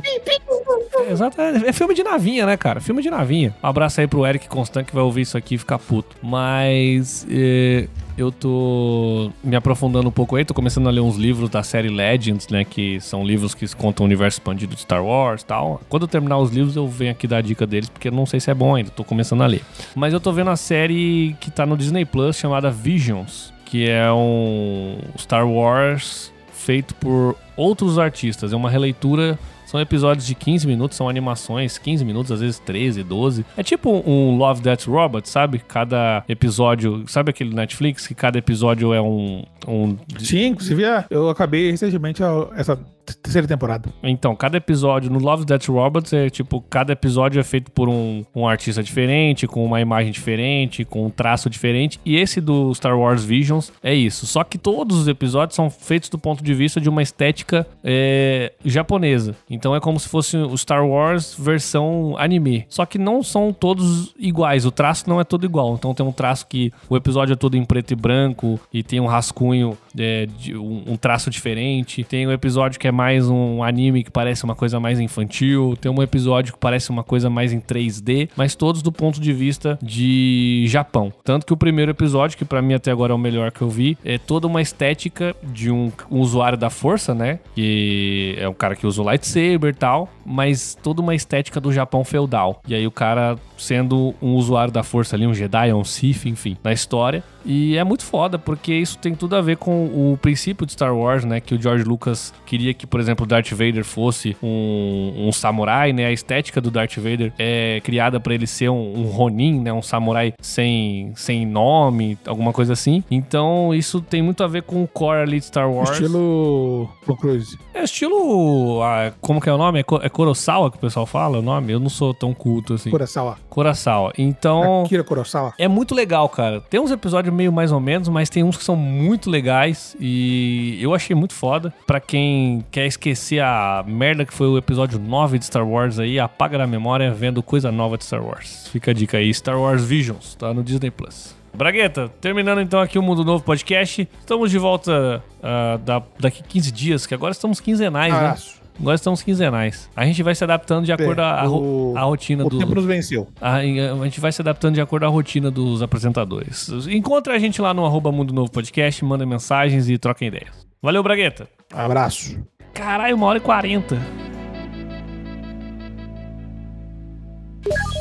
É, exato, é, é, filme de navinha, né, cara? Filme de navinha. Um abraço aí pro Eric Constant que vai ouvir isso aqui e ficar puto. Mas. É, eu tô me aprofundando um pouco aí, tô começando a ler uns livros da série Legends, né? Que são livros que contam o universo expandido de Star Wars e tal. Quando eu terminar os livros, eu venho aqui dar a dica deles, porque eu não sei se é bom ainda, tô começando a ler. Mas eu tô vendo a série que tá no Disney Plus chamada Visions, que é um Star Wars feito por outros artistas. É uma releitura são episódios de 15 minutos, são animações, 15 minutos, às vezes 13, 12. É tipo um Love That Robot, sabe? Cada episódio. Sabe aquele Netflix que cada episódio é um. um... Sim, inclusive é, eu acabei recentemente essa terceira temporada. Então, cada episódio no Love Death Robots é tipo, cada episódio é feito por um, um artista diferente, com uma imagem diferente, com um traço diferente. E esse do Star Wars Visions é isso. Só que todos os episódios são feitos do ponto de vista de uma estética é, japonesa. Então é como se fosse o Star Wars versão anime. Só que não são todos iguais. O traço não é todo igual. Então tem um traço que o episódio é todo em preto e branco e tem um rascunho é, um, um traço diferente. Tem um episódio que é mais um anime que parece uma coisa mais infantil, tem um episódio que parece uma coisa mais em 3D, mas todos do ponto de vista de Japão. Tanto que o primeiro episódio, que para mim até agora é o melhor que eu vi, é toda uma estética de um, um usuário da força, né? Que é um cara que usa o lightsaber e tal, mas toda uma estética do Japão feudal. E aí o cara sendo um usuário da força ali, um Jedi, um Sith, enfim, na história. E é muito foda, porque isso tem tudo a ver com o princípio de Star Wars, né? Que o George Lucas queria que, por exemplo, Darth Vader fosse um, um samurai, né? A estética do Darth Vader é criada para ele ser um, um, Ronin, né? Um samurai sem, sem nome, alguma coisa assim. Então, isso tem muito a ver com o core ali de Star Wars. Estilo Pro Cruise. É estilo... Ah, como que é o nome? É, é Kurosawa que o pessoal fala o nome? Eu não sou tão culto assim. Kurosawa. Kurosawa. Então... Akira Kurosawa. É muito legal, cara. Tem uns episódios meio mais ou menos, mas tem uns que são muito legais e eu achei muito foda. Pra quem quer esquecer a merda que foi o episódio 9 de Star Wars aí, apaga na memória vendo coisa nova de Star Wars. Fica a dica aí, Star Wars Visions, tá no Disney Plus. Bragueta, terminando então aqui o Mundo Novo Podcast. Estamos de volta uh, da, daqui 15 dias, que agora estamos quinzenais, ah, né? Agora estamos quinzenais. A gente vai se adaptando de acordo à é, a, a, rotina o do. O tempo nos venceu. A, a, gente vai se adaptando de acordo à rotina dos apresentadores. Encontre a gente lá no arroba Mundo Novo Podcast, manda mensagens e troca ideias. Valeu, Bragueta. Abraço. Caralho, uma hora e quarenta.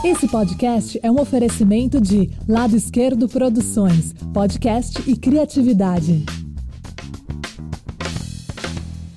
Esse podcast é um oferecimento de Lado Esquerdo Produções, podcast e criatividade.